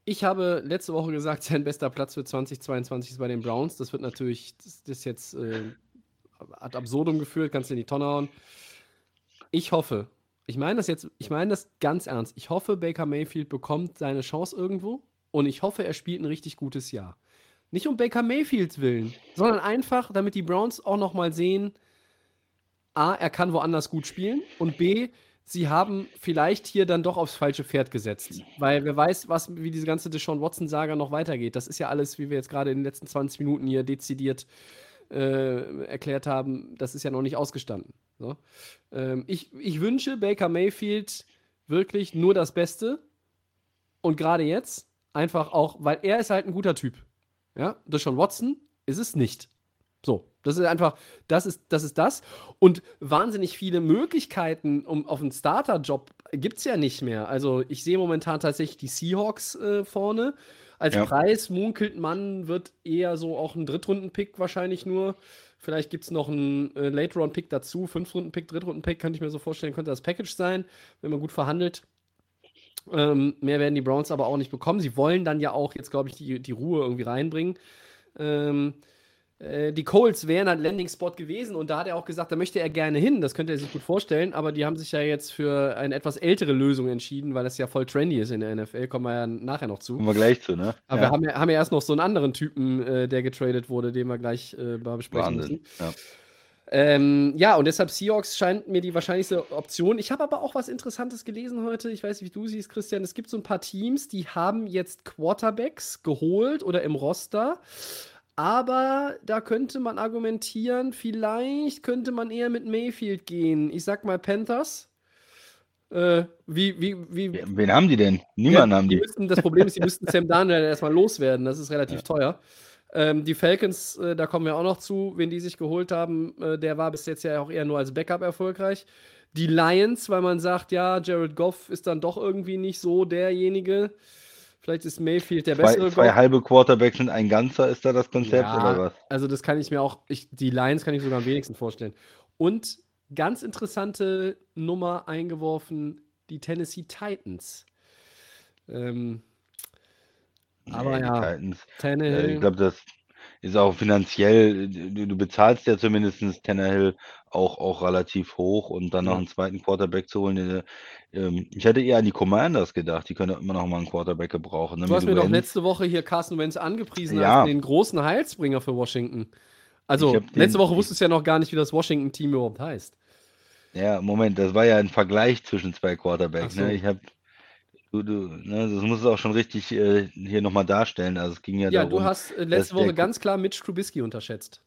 ich habe letzte Woche gesagt, sein bester Platz für 2022 ist bei den Browns. Das wird natürlich, das, das jetzt äh, ad absurdum geführt, kannst du in die Tonne hauen. Ich hoffe, ich meine das jetzt, ich meine das ganz ernst. Ich hoffe, Baker Mayfield bekommt seine Chance irgendwo und ich hoffe, er spielt ein richtig gutes Jahr. Nicht um Baker Mayfields willen, sondern einfach, damit die Browns auch noch mal sehen, A, er kann woanders gut spielen und B, sie haben vielleicht hier dann doch aufs falsche Pferd gesetzt. Weil wer weiß, was, wie diese ganze Deshaun Watson-Saga noch weitergeht. Das ist ja alles, wie wir jetzt gerade in den letzten 20 Minuten hier dezidiert äh, erklärt haben, das ist ja noch nicht ausgestanden. So. Ähm, ich, ich wünsche Baker Mayfield wirklich nur das Beste. Und gerade jetzt einfach auch, weil er ist halt ein guter Typ. Ja, Deshaun Watson ist es nicht. So, das ist einfach, das ist das. Ist das. Und wahnsinnig viele Möglichkeiten um, auf einen Starter-Job gibt es ja nicht mehr. Also ich sehe momentan tatsächlich die Seahawks äh, vorne. Als Ja. Preis munkelt man, wird eher so auch ein Drittrunden-Pick wahrscheinlich nur. Vielleicht gibt es noch einen äh, Late-Round-Pick dazu. Fünf-Runden-Pick, Drittrunden-Pick, könnte ich mir so vorstellen, könnte das Package sein, wenn man gut verhandelt. Ähm, mehr werden die Browns aber auch nicht bekommen. Sie wollen dann ja auch jetzt, glaube ich, die, die Ruhe irgendwie reinbringen. Ähm, äh, die Colts wären ein Landing-Spot gewesen und da hat er auch gesagt, da möchte er gerne hin. Das könnte er sich gut vorstellen, aber die haben sich ja jetzt für eine etwas ältere Lösung entschieden, weil das ja voll trendy ist in der NFL. Kommen wir ja nachher noch zu. Kommen wir gleich zu, ne? Aber wir haben ja, haben ja erst noch so einen anderen Typen, äh, der getradet wurde, den wir gleich äh, besprechen Wahnsinn. müssen. Ja. Ähm, ja, und deshalb Seahawks scheint mir die wahrscheinlichste Option. Ich habe aber auch was Interessantes gelesen heute. Ich weiß nicht, wie du siehst, Christian. Es gibt so ein paar Teams, die haben jetzt Quarterbacks geholt oder im Roster. Aber da könnte man argumentieren, vielleicht könnte man eher mit Mayfield gehen. Ich sag mal Panthers. Äh, wie, wie, wie, Wen haben die denn? Niemanden ja, haben die. Müssten, das Problem ist, die müssten Sam Darnold erstmal loswerden. Das ist relativ teuer. Ähm, die Falcons, äh, da kommen wir auch noch zu, wen die sich geholt haben. Äh, der war bis jetzt ja auch eher nur als Backup erfolgreich. Die Lions, weil man sagt, ja, Jared Goff ist dann doch irgendwie nicht so derjenige. Vielleicht ist Mayfield der Zwei, bessere zwei halbe Quarterbacks und ein ganzer, ist da das Konzept Ja, oder was? Also das kann ich mir auch, ich, die Lions kann ich sogar am wenigsten vorstellen. Und ganz interessante Nummer eingeworfen, die Tennessee Titans. Ähm, aber Nee, ja, Titans. Tannehill. ich glaube, das, ist auch finanziell, du, du bezahlst ja zumindest Tannehill auch, auch relativ hoch und dann noch Ja. einen zweiten Quarterback zu holen. Der, ähm, ich hätte eher an die Commanders gedacht, die können immer noch mal einen Quarterback gebrauchen. Ne? Du hast mir doch Wentz. letzte Woche hier Carson Wentz angepriesen Ja. als den großen Heilsbringer für Washington. Also, den- letzte Woche wusstest du ja noch gar nicht, wie das Washington-Team überhaupt heißt. Ja, Moment, das war ja ein Vergleich zwischen zwei Quarterbacks. Ach so. Ne? Ich habe, du, du, ne, das muss es auch schon richtig äh, hier nochmal darstellen. Also es ging ja, Ja, darum, du hast äh, letzte Woche ganz klar Mitch Trubisky unterschätzt.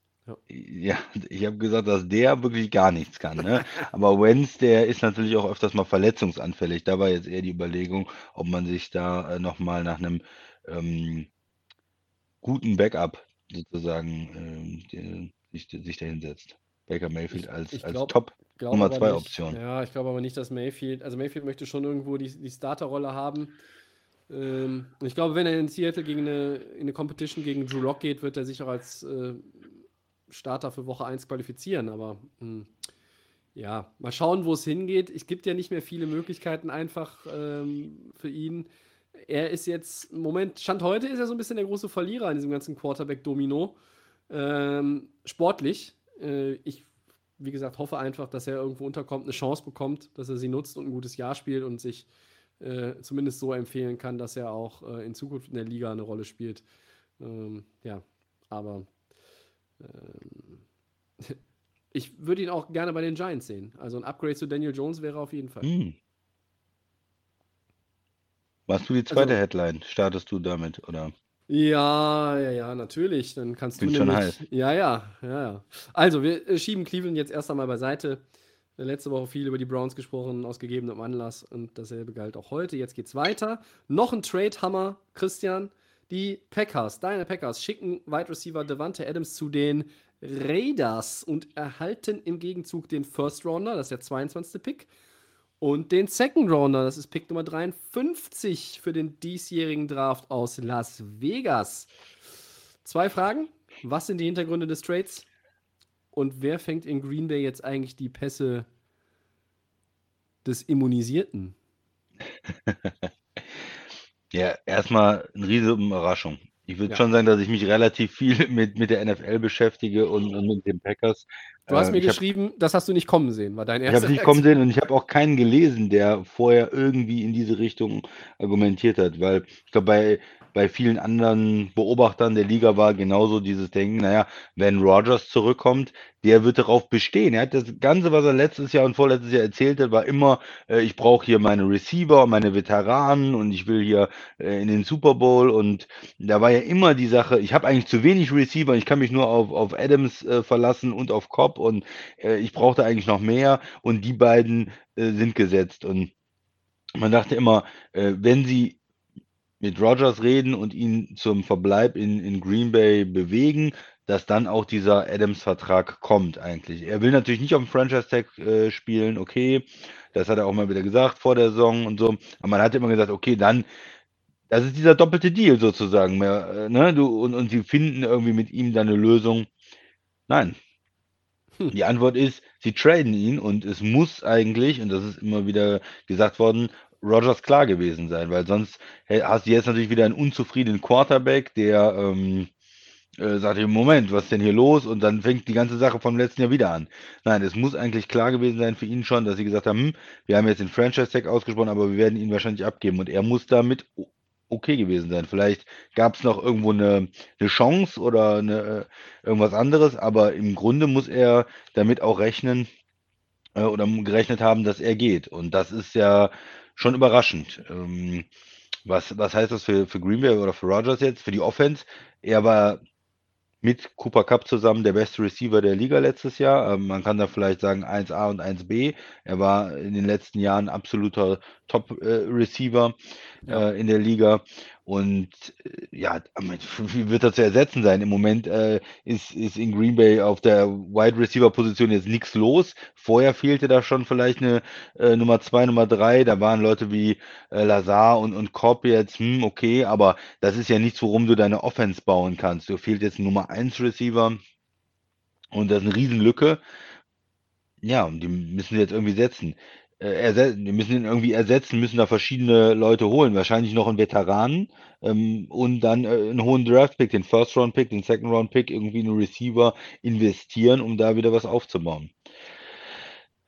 Ja, ich habe gesagt, dass der wirklich gar nichts kann. Ne? Aber Wenz, der ist natürlich auch öfters mal verletzungsanfällig. Da war jetzt eher die Überlegung, ob man sich da äh, nochmal nach einem ähm, guten Backup sozusagen ähm, die, sich, sich dahin setzt. Baker Mayfield Ich- als, ich als glaub- Top. Glaube Nummer zwei nicht- Option. Ja, ich glaube aber nicht, dass Mayfield, also Mayfield möchte schon irgendwo die, die Starterrolle haben. Ähm, und ich glaube, wenn er in Seattle gegen eine, in eine Competition gegen Drew Lock geht, wird er sich auch als äh, Starter für Woche 1 qualifizieren. Aber hm, ja, mal schauen, wo es hingeht. Es gibt ja nicht mehr viele Möglichkeiten einfach ähm, für ihn. Er ist jetzt, im Moment, Stand heute ist er so ein bisschen der große Verlierer in diesem ganzen Quarterback-Domino. Ähm, sportlich. Äh, ich, wie gesagt, hoffe einfach, dass er irgendwo unterkommt, eine Chance bekommt, dass er sie nutzt und ein gutes Jahr spielt und sich äh, zumindest so empfehlen kann, dass er auch äh, in Zukunft in der Liga eine Rolle spielt. Ähm, ja, aber ähm, ich würde ihn auch gerne bei den Giants sehen. Also ein Upgrade zu Daniel Jones wäre auf jeden Fall. Hm. Warst du die zweite Also- Headline? Startest du damit? Oder? Ja, ja, ja, natürlich. Dann kannst Bin du schon nämlich. heiß. Ja, ja, ja, ja. Also, wir äh, schieben Cleveland jetzt erst einmal beiseite. Äh, Letzte Woche viel über die Browns gesprochen, aus gegebenem Anlass. Und dasselbe galt auch heute. Jetzt geht's weiter. Noch ein Trade-Hammer, Christian. Die Packers, deine Packers, schicken Wide Receiver Devante Adams zu den Raiders und erhalten im Gegenzug den First Rounder, das ist der 22. Pick, und den Second Rounder, das ist Pick Nummer 53 für den diesjährigen Draft aus Las Vegas. Zwei Fragen. Was sind die Hintergründe des Trades? Und wer fängt in Green Bay jetzt eigentlich die Pässe des Immunisierten? Ja, erstmal eine riesige Überraschung. Ich würde Ja. schon sagen, dass ich mich relativ viel mit, mit der NFL beschäftige und, und mit den Packers. Du hast Äh, mir ich hab- geschrieben, das hast du nicht kommen sehen, war dein Ich erster habe nicht kommen sehen und ich habe auch keinen gelesen, der vorher irgendwie in diese Richtung argumentiert hat, weil ich glaube, bei, bei vielen anderen Beobachtern der Liga war genauso dieses Denken, naja, wenn Rogers zurückkommt, der wird darauf bestehen. Er hat das Ganze, was er letztes Jahr und vorletztes Jahr erzählt hat, war immer, äh, ich brauche hier meine Receiver, meine Veteranen und ich will hier äh, in den Super Bowl und da war ja immer die Sache, ich habe eigentlich zu wenig Receiver, ich kann mich nur auf, auf Adams äh, verlassen und auf Cobb und äh, ich brauchte eigentlich noch mehr und die beiden äh, sind gesetzt. Und man dachte immer, äh, wenn sie mit Rogers reden und ihn zum Verbleib in, in Green Bay bewegen, dass dann auch dieser Adams-Vertrag kommt eigentlich. Er will natürlich nicht auf dem Franchise-Tag äh, spielen, okay, das hat er auch mal wieder gesagt vor der Saison und so, aber man hat immer gesagt, okay, dann das ist dieser doppelte Deal sozusagen. Mehr, äh, ne? du, und, und sie finden irgendwie mit ihm dann eine Lösung. Nein. Hm. Die Antwort ist, sie traden ihn und es muss eigentlich, und das ist immer wieder gesagt worden, Rogers klar gewesen sein, weil sonst hast du jetzt natürlich wieder einen unzufriedenen Quarterback, der ähm, äh, sagt, im Moment, was ist denn hier los? Und dann fängt die ganze Sache vom letzten Jahr wieder an. Nein, es muss eigentlich klar gewesen sein für ihn schon, dass sie gesagt haben, hm, wir haben jetzt den Franchise-Tag ausgesprochen, aber wir werden ihn wahrscheinlich abgeben. Und er muss damit okay gewesen sein. Vielleicht gab es noch irgendwo eine, eine Chance oder eine, äh, irgendwas anderes, aber im Grunde muss er damit auch rechnen äh, oder gerechnet haben, dass er geht. Und das ist ja schon überraschend. Ähm, was, was heißt das für, für Green Bay oder für Rogers jetzt? Für die Offense? Er war mit Cooper Cup zusammen der beste Receiver der Liga letztes Jahr. Ähm, man kann da vielleicht sagen 1A und 1B. Er war in den letzten Jahren absoluter Top-Receiver Ja. äh, in der Liga. Und äh, ja, wie wird das zu ersetzen sein? Im Moment äh, ist, ist in Green Bay auf der Wide Receiver Position jetzt nichts los. Vorher fehlte da schon vielleicht eine äh, Nummer zwei, Nummer drei. Da waren Leute wie äh, Lazar und, und Cobb jetzt, hm, okay, aber das ist ja nichts, worum du deine Offense bauen kannst. Du fehlt jetzt ein Nummer eins Receiver und das ist eine Riesenlücke. Ja, und die müssen sie jetzt irgendwie setzen. Erse die müssen ihn irgendwie ersetzen, müssen da verschiedene Leute holen. Wahrscheinlich noch einen Veteranen ähm, und dann äh, einen hohen Draft-Pick, den First-Round-Pick, den Second-Round-Pick, irgendwie einen Receiver investieren, um da wieder was aufzubauen.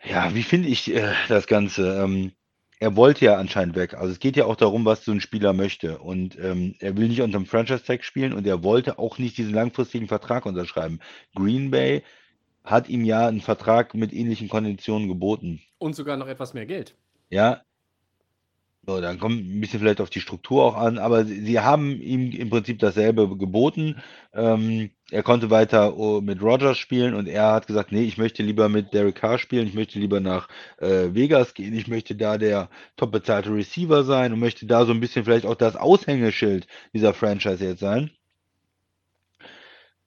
Ja, wie finde ich äh, das Ganze? Ähm, er wollte ja anscheinend weg. Also es geht ja auch darum, was so ein Spieler möchte. Und ähm, er will nicht unter dem Franchise-Tag spielen und er wollte auch nicht diesen langfristigen Vertrag unterschreiben. Green Bay hat ihm ja einen Vertrag mit ähnlichen Konditionen geboten. Und sogar noch etwas mehr Geld. Ja. So, dann kommt ein bisschen vielleicht auf die Struktur auch an, aber sie, sie haben ihm im Prinzip dasselbe geboten. Ähm, er konnte weiter oh, mit Rogers spielen und er hat gesagt, nee, ich möchte lieber mit Derek Carr spielen, ich möchte lieber nach äh, Vegas gehen, ich möchte da der top bezahlte Receiver sein und möchte da so ein bisschen vielleicht auch das Aushängeschild dieser Franchise jetzt sein.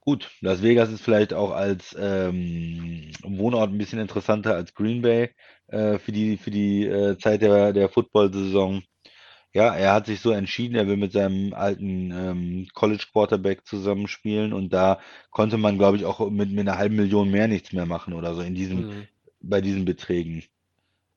Gut, Las Vegas ist vielleicht auch als ähm, Wohnort ein bisschen interessanter als Green Bay äh, für die, für die äh, Zeit der, der Football-Saison. Ja, er hat sich so entschieden, er will mit seinem alten ähm, College Quarterback zusammenspielen und da konnte man, glaube ich, auch mit, mit einer halben Million mehr nichts mehr machen oder so in diesen, Mhm. bei diesen Beträgen.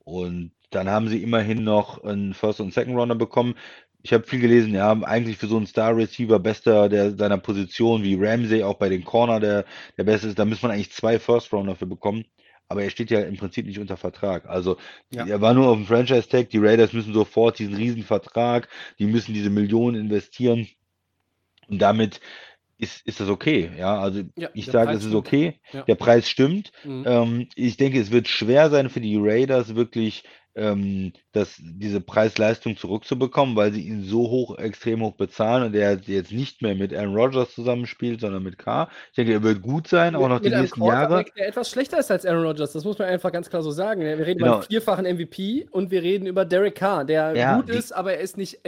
Und dann haben sie immerhin noch einen First- und Second-Rounder bekommen. Ich habe viel gelesen, ja, eigentlich für so einen Star-Receiver, bester der seiner Position, wie Ramsey, auch bei den Corner der, der Beste ist, da muss man eigentlich zwei First-Rounder für bekommen. Aber er steht ja im Prinzip nicht unter Vertrag. Also Ja. er war nur auf dem Franchise-Tag, die Raiders müssen sofort diesen riesen Vertrag, die müssen diese Millionen investieren. Und damit ist, ist das okay. Ja, also Ja, ich sage, es ist okay. Ja. Der Preis stimmt. Mhm. Ähm, ich denke, es wird schwer sein für die Raiders wirklich ähm, das, diese Preis-Leistung zurückzubekommen, weil sie ihn so hoch, extrem hoch bezahlen und er jetzt nicht mehr mit Aaron Rodgers zusammenspielt, sondern mit Carr. Ich denke, er wird gut sein, auch noch die nächsten Jahre. Der etwas schlechter ist als Aaron Rodgers, das muss man einfach ganz klar so sagen. Wir reden über Genau. einen vierfachen MVP und wir reden über Derek Carr, der Ja, gut ist, aber er ist nicht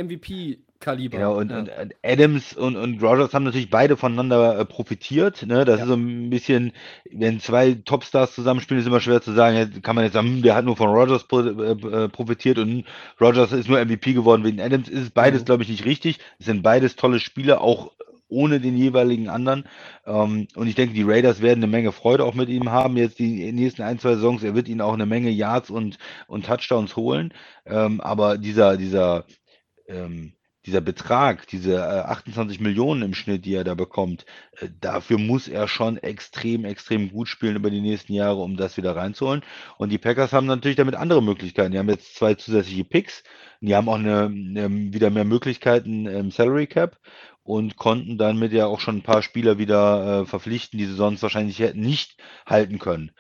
MVP-Kaliber. Genau, und, Ja. und, Adams und, und Rogers haben natürlich beide voneinander äh, profitiert. Ne? Das Ja. ist so ein bisschen, wenn zwei Topstars zusammenspielen, ist immer schwer zu sagen. Jetzt kann man jetzt sagen, hm, der hat nur von Rogers äh, äh, profitiert und Rogers ist nur MVP geworden wegen Adams. Ist es beides, Mhm. glaube ich, nicht richtig. Es sind beides tolle Spieler, auch ohne den jeweiligen anderen. Ähm, und ich denke, die Raiders werden eine Menge Freude auch mit ihm haben, jetzt die nächsten ein, zwei Saisons. Er wird ihnen auch eine Menge Yards und, und Touchdowns holen. Ähm, aber dieser, dieser, ähm, dieser Betrag, diese äh, 28 Millionen im Schnitt, die er da bekommt, äh, dafür muss er schon extrem, extrem gut spielen über die nächsten Jahre, um das wieder reinzuholen. Und die Packers haben natürlich damit andere Möglichkeiten. Die haben jetzt zwei zusätzliche Picks. Die haben auch eine, eine, wieder mehr Möglichkeiten im Salary Cap und konnten damit ja auch schon ein paar Spieler wieder äh, verpflichten, die sie sonst wahrscheinlich hätten nicht halten können.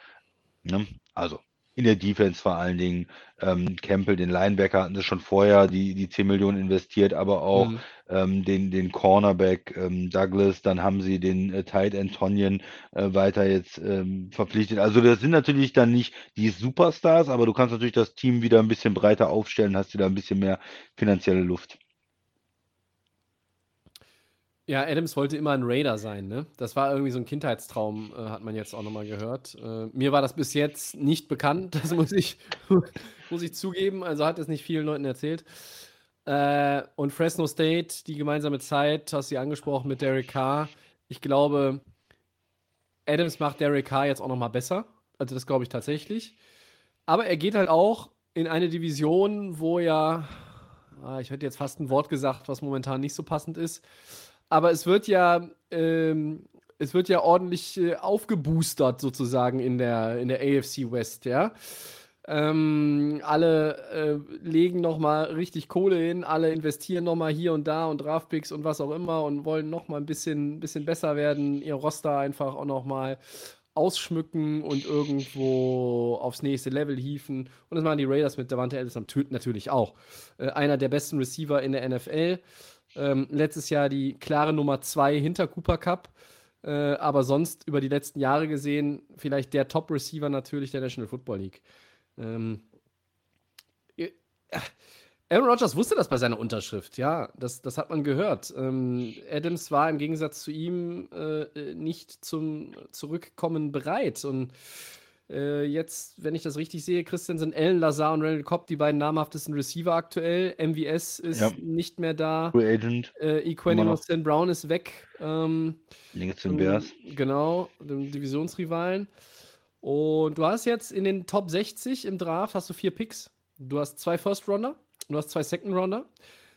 Ne? Also in der Defense vor allen Dingen. Ähm, Campbell, den Linebacker, hatten sie schon vorher die, die 10 Millionen investiert, aber auch Mhm. ähm, den, den Cornerback ähm, Douglas, dann haben sie den äh, Tight End Tonyan äh, weiter jetzt ähm, verpflichtet. Also das sind natürlich dann nicht die Superstars, aber du kannst natürlich das Team wieder ein bisschen breiter aufstellen, hast wieder ein bisschen mehr finanzielle Luft. Ja, Adams wollte immer ein Raider sein, ne? Das war irgendwie so ein Kindheitstraum, äh, hat man jetzt auch nochmal gehört. Äh, mir war das bis jetzt nicht bekannt, das muss ich, muss ich zugeben. Also hat es nicht vielen Leuten erzählt. Äh, und Fresno State, die gemeinsame Zeit, hast du angesprochen mit Derek Carr. Ich glaube, Adams macht Derek Carr jetzt auch nochmal besser. Also das glaube ich tatsächlich. Aber er geht halt auch in eine Division, wo ja, ah, ich hätte jetzt fast ein Wort gesagt, was momentan nicht so passend ist. Aber es wird ja, ähm, es wird ja ordentlich äh, aufgeboostert sozusagen in der, in der AFC West, ja. Ähm, alle äh, legen noch mal richtig Kohle hin, alle investieren noch mal hier und da und Draftpicks und was auch immer und wollen noch mal ein bisschen, bisschen besser werden, ihr Roster einfach auch noch mal ausschmücken und irgendwo aufs nächste Level hieven. Und das machen die Raiders mit Davante Adams natü- natürlich auch. Äh, einer der besten Receiver in der NFL. Ähm, letztes Jahr die klare Nummer zwei hinter Cooper Cup. Äh, aber sonst über die letzten Jahre gesehen, vielleicht der Top-Receiver natürlich der National Football League. Ähm, äh, Aaron Rodgers wusste das bei seiner Unterschrift, ja, das, das hat man gehört. Ähm, Adams war im Gegensatz zu ihm äh, nicht zum Zurückkommen bereit. Und äh, jetzt, wenn ich das richtig sehe, Christian, sind Allen Lazar und Randall Cobb die beiden namhaftesten Receiver aktuell. MVS ist Ja. nicht mehr da. Free Agent, Äh, Equanimous. St. Brown ist weg. Ähm, links zu den ähm, Bears. Genau, dem Divisionsrivalen. Und du hast jetzt in den Top 60 im Draft hast du vier Picks. Du hast zwei First Rounder, du hast zwei Second Rounder.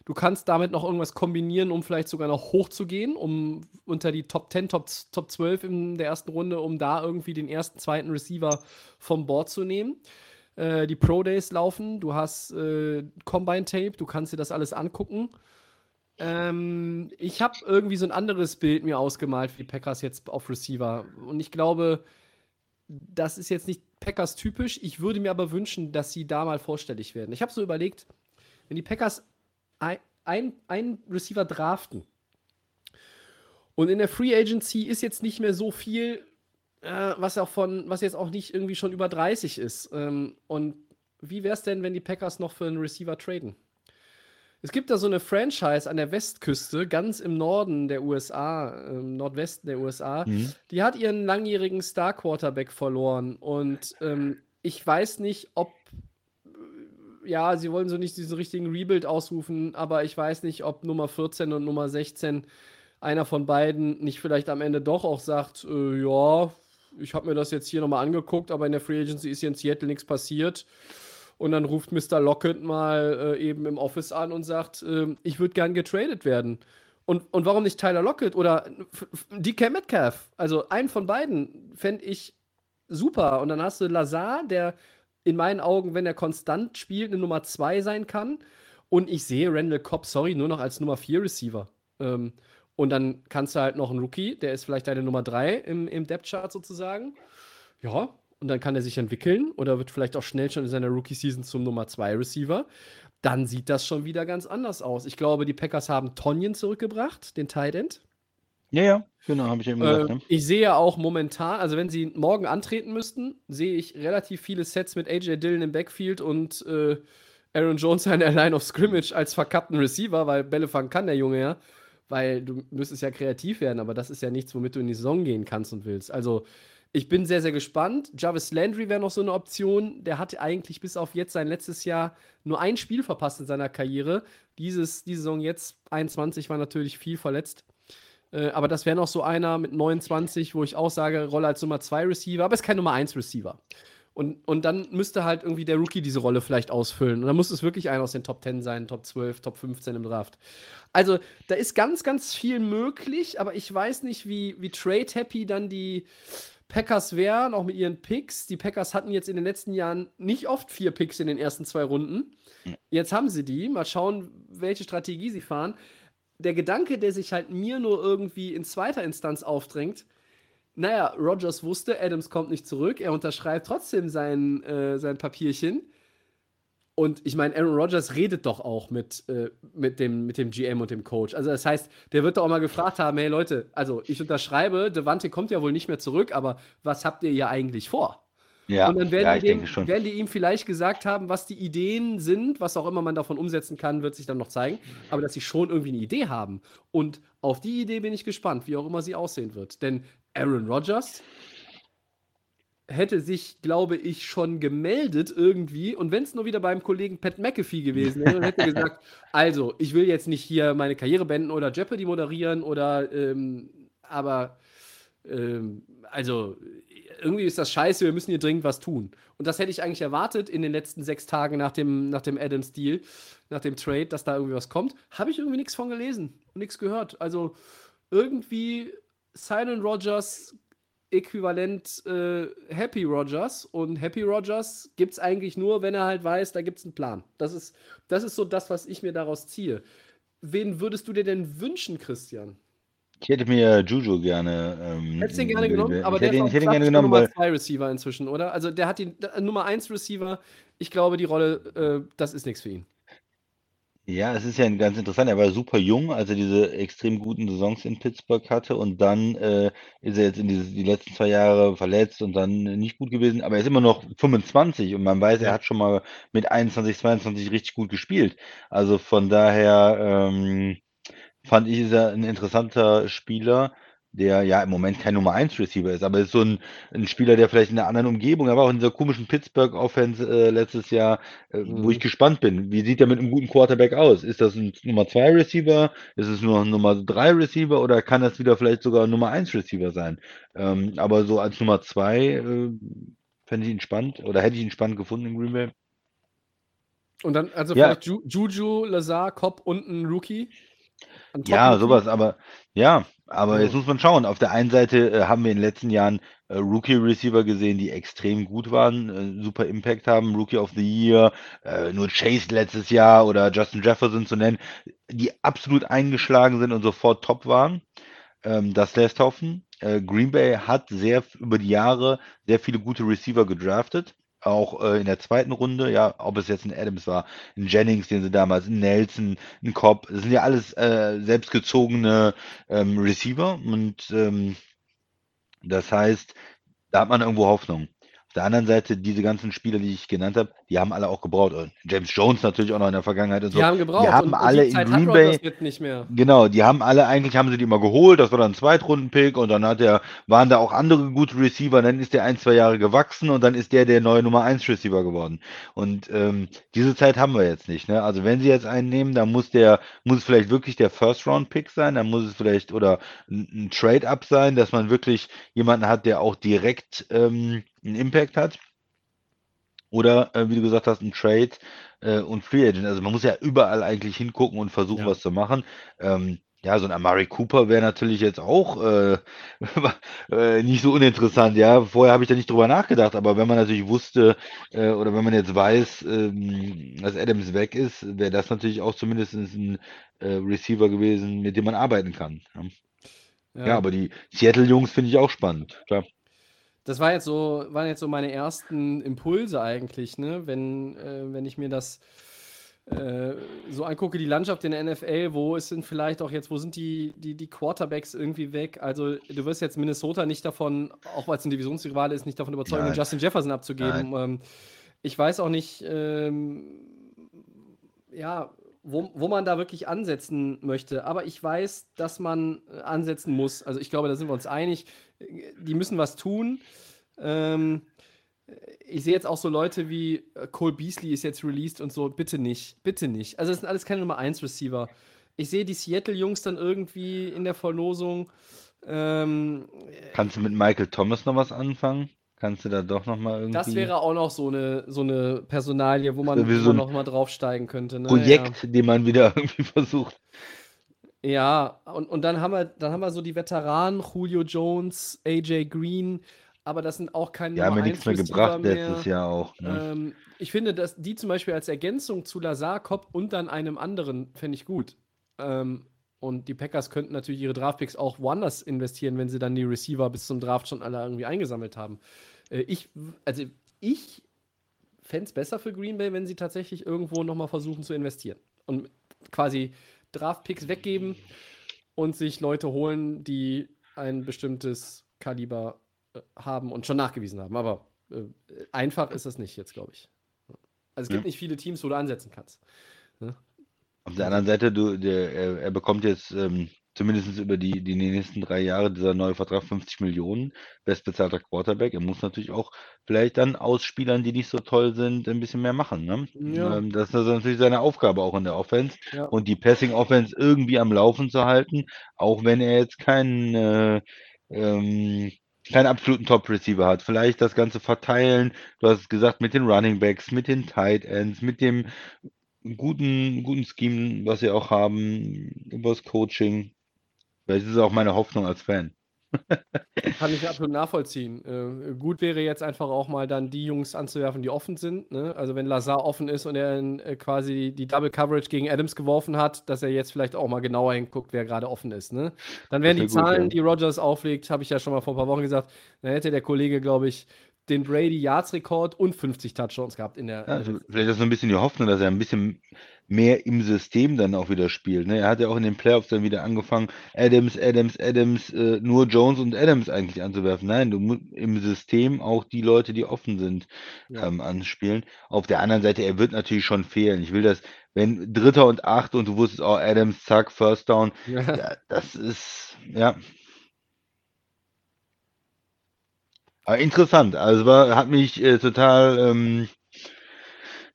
Du kannst damit noch irgendwas kombinieren, um vielleicht sogar noch hochzugehen, um unter die Top 10, Top, Top 12 in der ersten Runde, um da irgendwie den ersten, zweiten Receiver vom Board zu nehmen. Äh, die Pro Days laufen, du hast äh, Combine Tape, du kannst dir das alles angucken. Ähm, ich habe irgendwie so ein anderes Bild mir ausgemalt, wie Packers jetzt auf Receiver. Und ich glaube, das ist jetzt nicht Packers typisch. Ich würde mir aber wünschen, dass sie da mal vorstellig werden. Ich habe so überlegt, wenn die Packers ein, ein, ein Receiver draften. Und in der Free Agency ist jetzt nicht mehr so viel, äh, was auch von, was jetzt auch nicht irgendwie schon über 30 ist. Ähm, und wie wäre es denn, wenn die Packers noch für einen Receiver traden? Es gibt da so eine Franchise an der Westküste, ganz im Norden der USA, im Nordwesten der USA, mhm. die hat ihren langjährigen Star Quarterback verloren. Und ähm, ich weiß nicht, ob ja, sie wollen so nicht diesen richtigen Rebuild ausrufen, aber ich weiß nicht, ob Nummer 14 und Nummer 16 einer von beiden nicht vielleicht am Ende doch auch sagt, äh, ja, ich habe mir das jetzt hier nochmal angeguckt, aber in der Free Agency ist hier in Seattle nichts passiert. Und dann ruft Mr. Lockett mal äh, eben im Office an und sagt, äh, ich würde gern getradet werden. Und, und warum nicht Tyler Lockett oder DK Metcalf? Also einen von beiden fände ich super. Und dann hast du Lazar, der in meinen Augen, wenn er konstant spielt, eine Nummer 2 sein kann. Und ich sehe Randall Cobb, sorry, nur noch als Nummer 4 Receiver. Ähm, und dann kannst du halt noch einen Rookie, der ist vielleicht deine Nummer 3 im, im Depth-Chart sozusagen. Ja, und dann kann er sich entwickeln oder wird vielleicht auch schnell schon in seiner Rookie-Season zum Nummer 2 Receiver. Dann sieht das schon wieder ganz anders aus. Ich glaube, die Packers haben Tonjen zurückgebracht, den Tight End. Ja, ja, genau, habe ich eben gesagt. Äh, ne? Ich sehe ja auch momentan, also wenn sie morgen antreten müssten, sehe ich relativ viele Sets mit AJ Dillon im Backfield und äh, Aaron Jones an der Line of Scrimmage als verkappten Receiver, weil Bälle fangen kann der Junge ja. Weil du müsstest ja kreativ werden, aber das ist ja nichts, womit du in die Saison gehen kannst und willst. Also, ich bin sehr, sehr gespannt. Jarvis Landry wäre noch so eine Option. Der hat eigentlich bis auf jetzt sein letztes Jahr nur ein Spiel verpasst in seiner Karriere. Dieses, die Saison jetzt, 21, war natürlich viel verletzt. Äh, aber das wäre noch so einer mit 29, wo ich auch sage, Rolle als Nummer 2 Receiver, aber ist kein Nummer 1 Receiver. Und, und dann müsste halt irgendwie der Rookie diese Rolle vielleicht ausfüllen. Und dann muss es wirklich einer aus den Top 10 sein, Top 12, Top 15 im Draft. Also, da ist ganz, ganz viel möglich, aber ich weiß nicht, wie, wie trade-happy dann die Packers wären, auch mit ihren Picks. Die Packers hatten jetzt in den letzten Jahren nicht oft vier Picks in den ersten zwei Runden. Jetzt haben sie die. Mal schauen, welche Strategie sie fahren der Gedanke, der sich halt mir nur irgendwie in zweiter Instanz aufdrängt, naja, Rogers wusste, Adams kommt nicht zurück, er unterschreibt trotzdem sein, äh, sein Papierchen. Und ich meine, Aaron Rodgers redet doch auch mit, äh, mit, dem, mit dem GM und dem Coach. Also das heißt, der wird doch auch mal gefragt haben, hey Leute, also ich unterschreibe, Devante kommt ja wohl nicht mehr zurück, aber was habt ihr hier eigentlich vor? Ja, und dann werden, ja, die dem, werden, die ihm vielleicht gesagt haben, was die Ideen sind, was auch immer man davon umsetzen kann, wird sich dann noch zeigen. Aber dass sie schon irgendwie eine Idee haben. Und auf die Idee bin ich gespannt, wie auch immer sie aussehen wird. Denn Aaron Rodgers hätte sich, glaube ich, schon gemeldet irgendwie. Und wenn es nur wieder beim Kollegen Pat McAfee gewesen wäre, hätte er gesagt, also, ich will jetzt nicht hier meine Karriere beenden oder Jeopardy moderieren oder, ähm, aber, ähm, also, irgendwie ist das scheiße, wir müssen hier dringend was tun. Und das hätte ich eigentlich erwartet in den letzten sechs Tagen nach dem, nach dem Adams-Deal, nach dem Trade, dass da irgendwie was kommt. Habe ich irgendwie nichts von gelesen und nichts gehört. Also irgendwie Silent Rogers äquivalent äh, Happy Rogers und Happy Rogers gibt es eigentlich nur, wenn er halt weiß, da gibt es einen Plan. Das ist, das ist so das, was ich mir daraus ziehe. Wen würdest du dir denn wünschen, Christian? Ich hätte mir Juju gerne. Ähm, Hättest ihn gerne genommen, aber der hätte, ist auch gerne genommen, Nummer weil 2 Receiver inzwischen, oder? Also der hat die äh, Nummer 1 Receiver. Ich glaube, die Rolle, äh, das ist nichts für ihn. Ja, es ist ja ganz interessant. Er war super jung, als er diese extrem guten Saisons in Pittsburgh hatte und dann äh, ist er jetzt in diese, die letzten zwei Jahre verletzt und dann nicht gut gewesen. Aber er ist immer noch 25 und man weiß, er hat schon mal mit 21, 22 richtig gut gespielt. Also von daher ähm, fand ich, ist er ein interessanter Spieler, der ja im Moment kein Nummer 1 Receiver ist, aber ist so ein, ein Spieler, der vielleicht in einer anderen Umgebung, er war auch in dieser komischen Pittsburgh Offense äh, letztes Jahr, äh, wo Mhm. ich gespannt bin. Wie sieht er mit einem guten Quarterback aus? Ist das ein Nummer 2 Receiver? Ist es nur ein Nummer 3 Receiver oder kann das wieder vielleicht sogar ein Nummer 1 Receiver sein? Ähm, aber so als Nummer 2 äh, fände ich ihn spannend oder hätte ich ihn spannend gefunden in Green Bay. Und dann, also Ja. vielleicht Ju Juju, Lazar, Cobb und ein Rookie? Ja, sowas, aber ja, aber jetzt muss man schauen. Auf der einen Seite äh, haben wir in den letzten Jahren äh, Rookie-Receiver gesehen, die extrem gut waren, äh, super Impact haben, Rookie of the Year, äh, nur Chase letztes Jahr oder Justin Jefferson zu nennen, die absolut eingeschlagen sind und sofort top waren. Ähm, das lässt hoffen. Äh, Green Bay hat sehr über die Jahre sehr viele gute Receiver gedraftet. Auch äh, in der zweiten Runde, ja, ob es jetzt ein Adams war, ein Jennings, den sie damals, ein Nelson, ein Cobb, das sind ja alles äh, selbstgezogene ähm, Receiver und ähm, das heißt, da hat man irgendwo Hoffnung. Der anderen Seite, diese ganzen Spieler, die ich genannt habe, die haben alle auch gebraucht. Und James Jones natürlich auch noch in der Vergangenheit und Die so. haben gebraucht. haben und, alle und die in Green Bay-. Genau, die haben alle, eigentlich haben sie die immer geholt, das war dann ein Zweitrunden-Pick und dann hat der, waren da auch andere gute Receiver, dann ist der ein, zwei Jahre gewachsen und dann ist der der neue Nummer 1 Receiver geworden. Und ähm, diese Zeit haben wir jetzt nicht. Ne? Also wenn sie jetzt einen nehmen, dann muss der, muss es vielleicht wirklich der First-Round-Pick sein, dann muss es vielleicht oder ein, ein Trade-Up sein, dass man wirklich jemanden hat, der auch direkt ähm, einen Impact hat. Oder, äh, wie du gesagt hast, ein Trade äh, und Free Agent. Also man muss ja überall eigentlich hingucken und versuchen, Ja. was zu machen. Ähm, ja, so ein Amari Cooper wäre natürlich jetzt auch äh, äh, nicht so uninteressant. Ja, vorher habe ich da nicht drüber nachgedacht, aber wenn man natürlich wusste äh, oder wenn man jetzt weiß, ähm, dass Adams weg ist, wäre das natürlich auch zumindest ein äh, Receiver gewesen, mit dem man arbeiten kann. Ja, ja aber die Seattle-Jungs finde ich auch spannend. Klar. Das war jetzt so, waren jetzt so meine ersten Impulse eigentlich, ne? Wenn, äh, wenn ich mir das äh, so angucke, die Landschaft in der NFL, wo ist denn vielleicht auch jetzt, wo sind die, die, die Quarterbacks irgendwie weg? Also du wirst jetzt Minnesota nicht davon, auch weil es ein Divisionsrivale ist, nicht davon überzeugen, Nein. Justin Jefferson abzugeben. Ähm, ich weiß auch nicht, ähm, ja, wo, wo man da wirklich ansetzen möchte. Aber ich weiß, dass man äh, ansetzen muss. Also ich glaube, da sind wir uns einig. Die müssen was tun. Ähm, ich sehe jetzt auch so Leute wie äh, Cole Beasley ist jetzt released und so. Bitte nicht. Bitte nicht. Also, das sind alles keine Nummer 1 Receiver. Ich sehe die Seattle-Jungs dann irgendwie in der Verlosung. Ähm, Kannst du mit Michael Thomas noch was anfangen? Kannst du da doch noch mal irgendwie das wäre auch noch so eine, so eine Personalie, wo man, so man ein noch mal draufsteigen könnte. Ne? Projekt, den man wieder irgendwie versucht. Ja, und, und dann haben wir, dann haben wir so die Veteranen, Julio Jones, AJ Green, aber das sind auch keine Die haben ja Nummer nichts mehr 1 Receiver gebracht mehr. letztes Jahr auch. Ne? Ähm, ich finde, dass die zum Beispiel als Ergänzung zu Lazar, Cobb und dann einem anderen fände ich gut. Ähm, und die Packers könnten natürlich ihre Draftpicks auch woanders investieren, wenn sie dann die Receiver bis zum Draft schon alle irgendwie eingesammelt haben. Äh, ich, also ich fände es besser für Green Bay, wenn sie tatsächlich irgendwo nochmal versuchen zu investieren. Und quasi Draftpicks weggeben und sich Leute holen, die ein bestimmtes Kaliber äh, haben und schon nachgewiesen haben. Aber äh, einfach ist das nicht jetzt, glaube ich. Also es gibt Ja. nicht viele Teams, wo du ansetzen kannst. Auf der anderen Seite, du, der, er, er bekommt jetzt ähm, zumindest über die, die nächsten drei Jahre dieser neue Vertrag 50 Millionen, bestbezahlter Quarterback. Er muss natürlich auch vielleicht dann aus Spielern, die nicht so toll sind, ein bisschen mehr machen. Ne? Ja. Ähm, das ist also natürlich seine Aufgabe auch in der Offense. Ja. Und die Passing Offense irgendwie am Laufen zu halten, auch wenn er jetzt keinen äh, ähm, keinen absoluten Top-Receiver hat. Vielleicht das Ganze verteilen, du hast es gesagt, mit den Running Backs, mit den Tight Ends, mit dem guten, guten Scheme, was sie auch haben, über das Coaching. Das ist auch meine Hoffnung als Fan. Kann ich absolut nachvollziehen. Äh, gut wäre jetzt einfach auch mal dann die Jungs anzuwerfen, die offen sind. Ne? Also wenn Lazar offen ist und er äh, quasi die Double Coverage gegen Adams geworfen hat, dass er jetzt vielleicht auch mal genauer hinguckt, wer gerade offen ist. Ne? Dann wären die gut, Zahlen, ja. die Rogers auflegt, habe ich ja schon mal vor ein paar Wochen gesagt, dann hätte der Kollege, glaube ich, den Brady Yards Rekord und 50 Touchdowns gehabt in der. Ja, also vielleicht ist so ein bisschen die Hoffnung, dass er ein bisschen mehr im System dann auch wieder spielt. Ne? Er hat ja auch in den Playoffs dann wieder angefangen, Adams, Adams, Adams, äh, nur Jones und Adams eigentlich anzuwerfen. Nein, du musst im System auch die Leute, die offen sind, Ja. ähm, anspielen. Auf der anderen Seite, er wird natürlich schon fehlen. Ich will das, wenn Dritter und Acht und du wusstest, oh, Adams, zack, First Down, ja, das ist, ja. Aber interessant. Also war, hat mich äh, total ähm,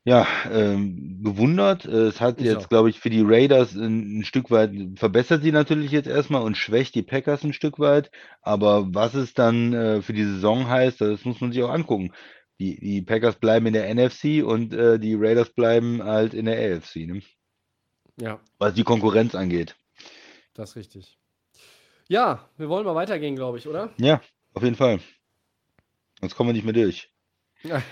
ja, ähm, gewundert. Äh, Es hat Ich jetzt, auch. glaube ich, für die Raiders ein, ein Stück weit verbessert sie natürlich jetzt erstmal und schwächt die Packers ein Stück weit. Aber was es dann äh, für die Saison heißt, das muss man sich auch angucken. Die, die Packers bleiben in der NFC und äh, die Raiders bleiben halt in der AFC, ne? Ja, was die Konkurrenz angeht. das ist richtig. Ja, wir wollen mal weitergehen, glaube ich, oder? Ja, auf jeden Fall. Sonst kommen wir nicht mehr durch. Ja.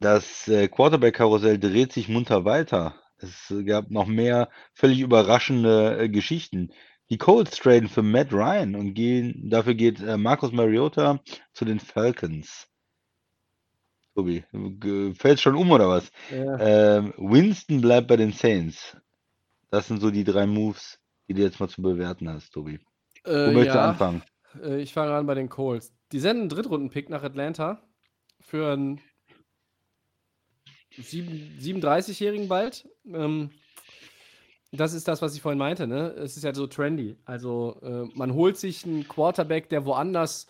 Das äh, Quarterback-Karussell dreht sich munter weiter. Es gab noch mehr völlig überraschende äh, Geschichten. Die Colts traden für Matt Ryan und gehen, dafür geht äh, Marcus Mariota zu den Falcons. Tobi, fällt schon um oder was? Ja. Ähm, Winston bleibt bei den Saints. Das sind so die drei Moves, die du jetzt mal zu bewerten hast, Tobi. Wo Äh, möchtest du ja, anfangen? äh, ich fange an bei den Colts. Die senden einen Drittrunden-Pick nach Atlanta für einen sieben- 37-Jährigen bald. Ähm, das ist das, was ich vorhin meinte. Ne? Es ist ja so trendy. Also äh, man holt sich einen Quarterback, der woanders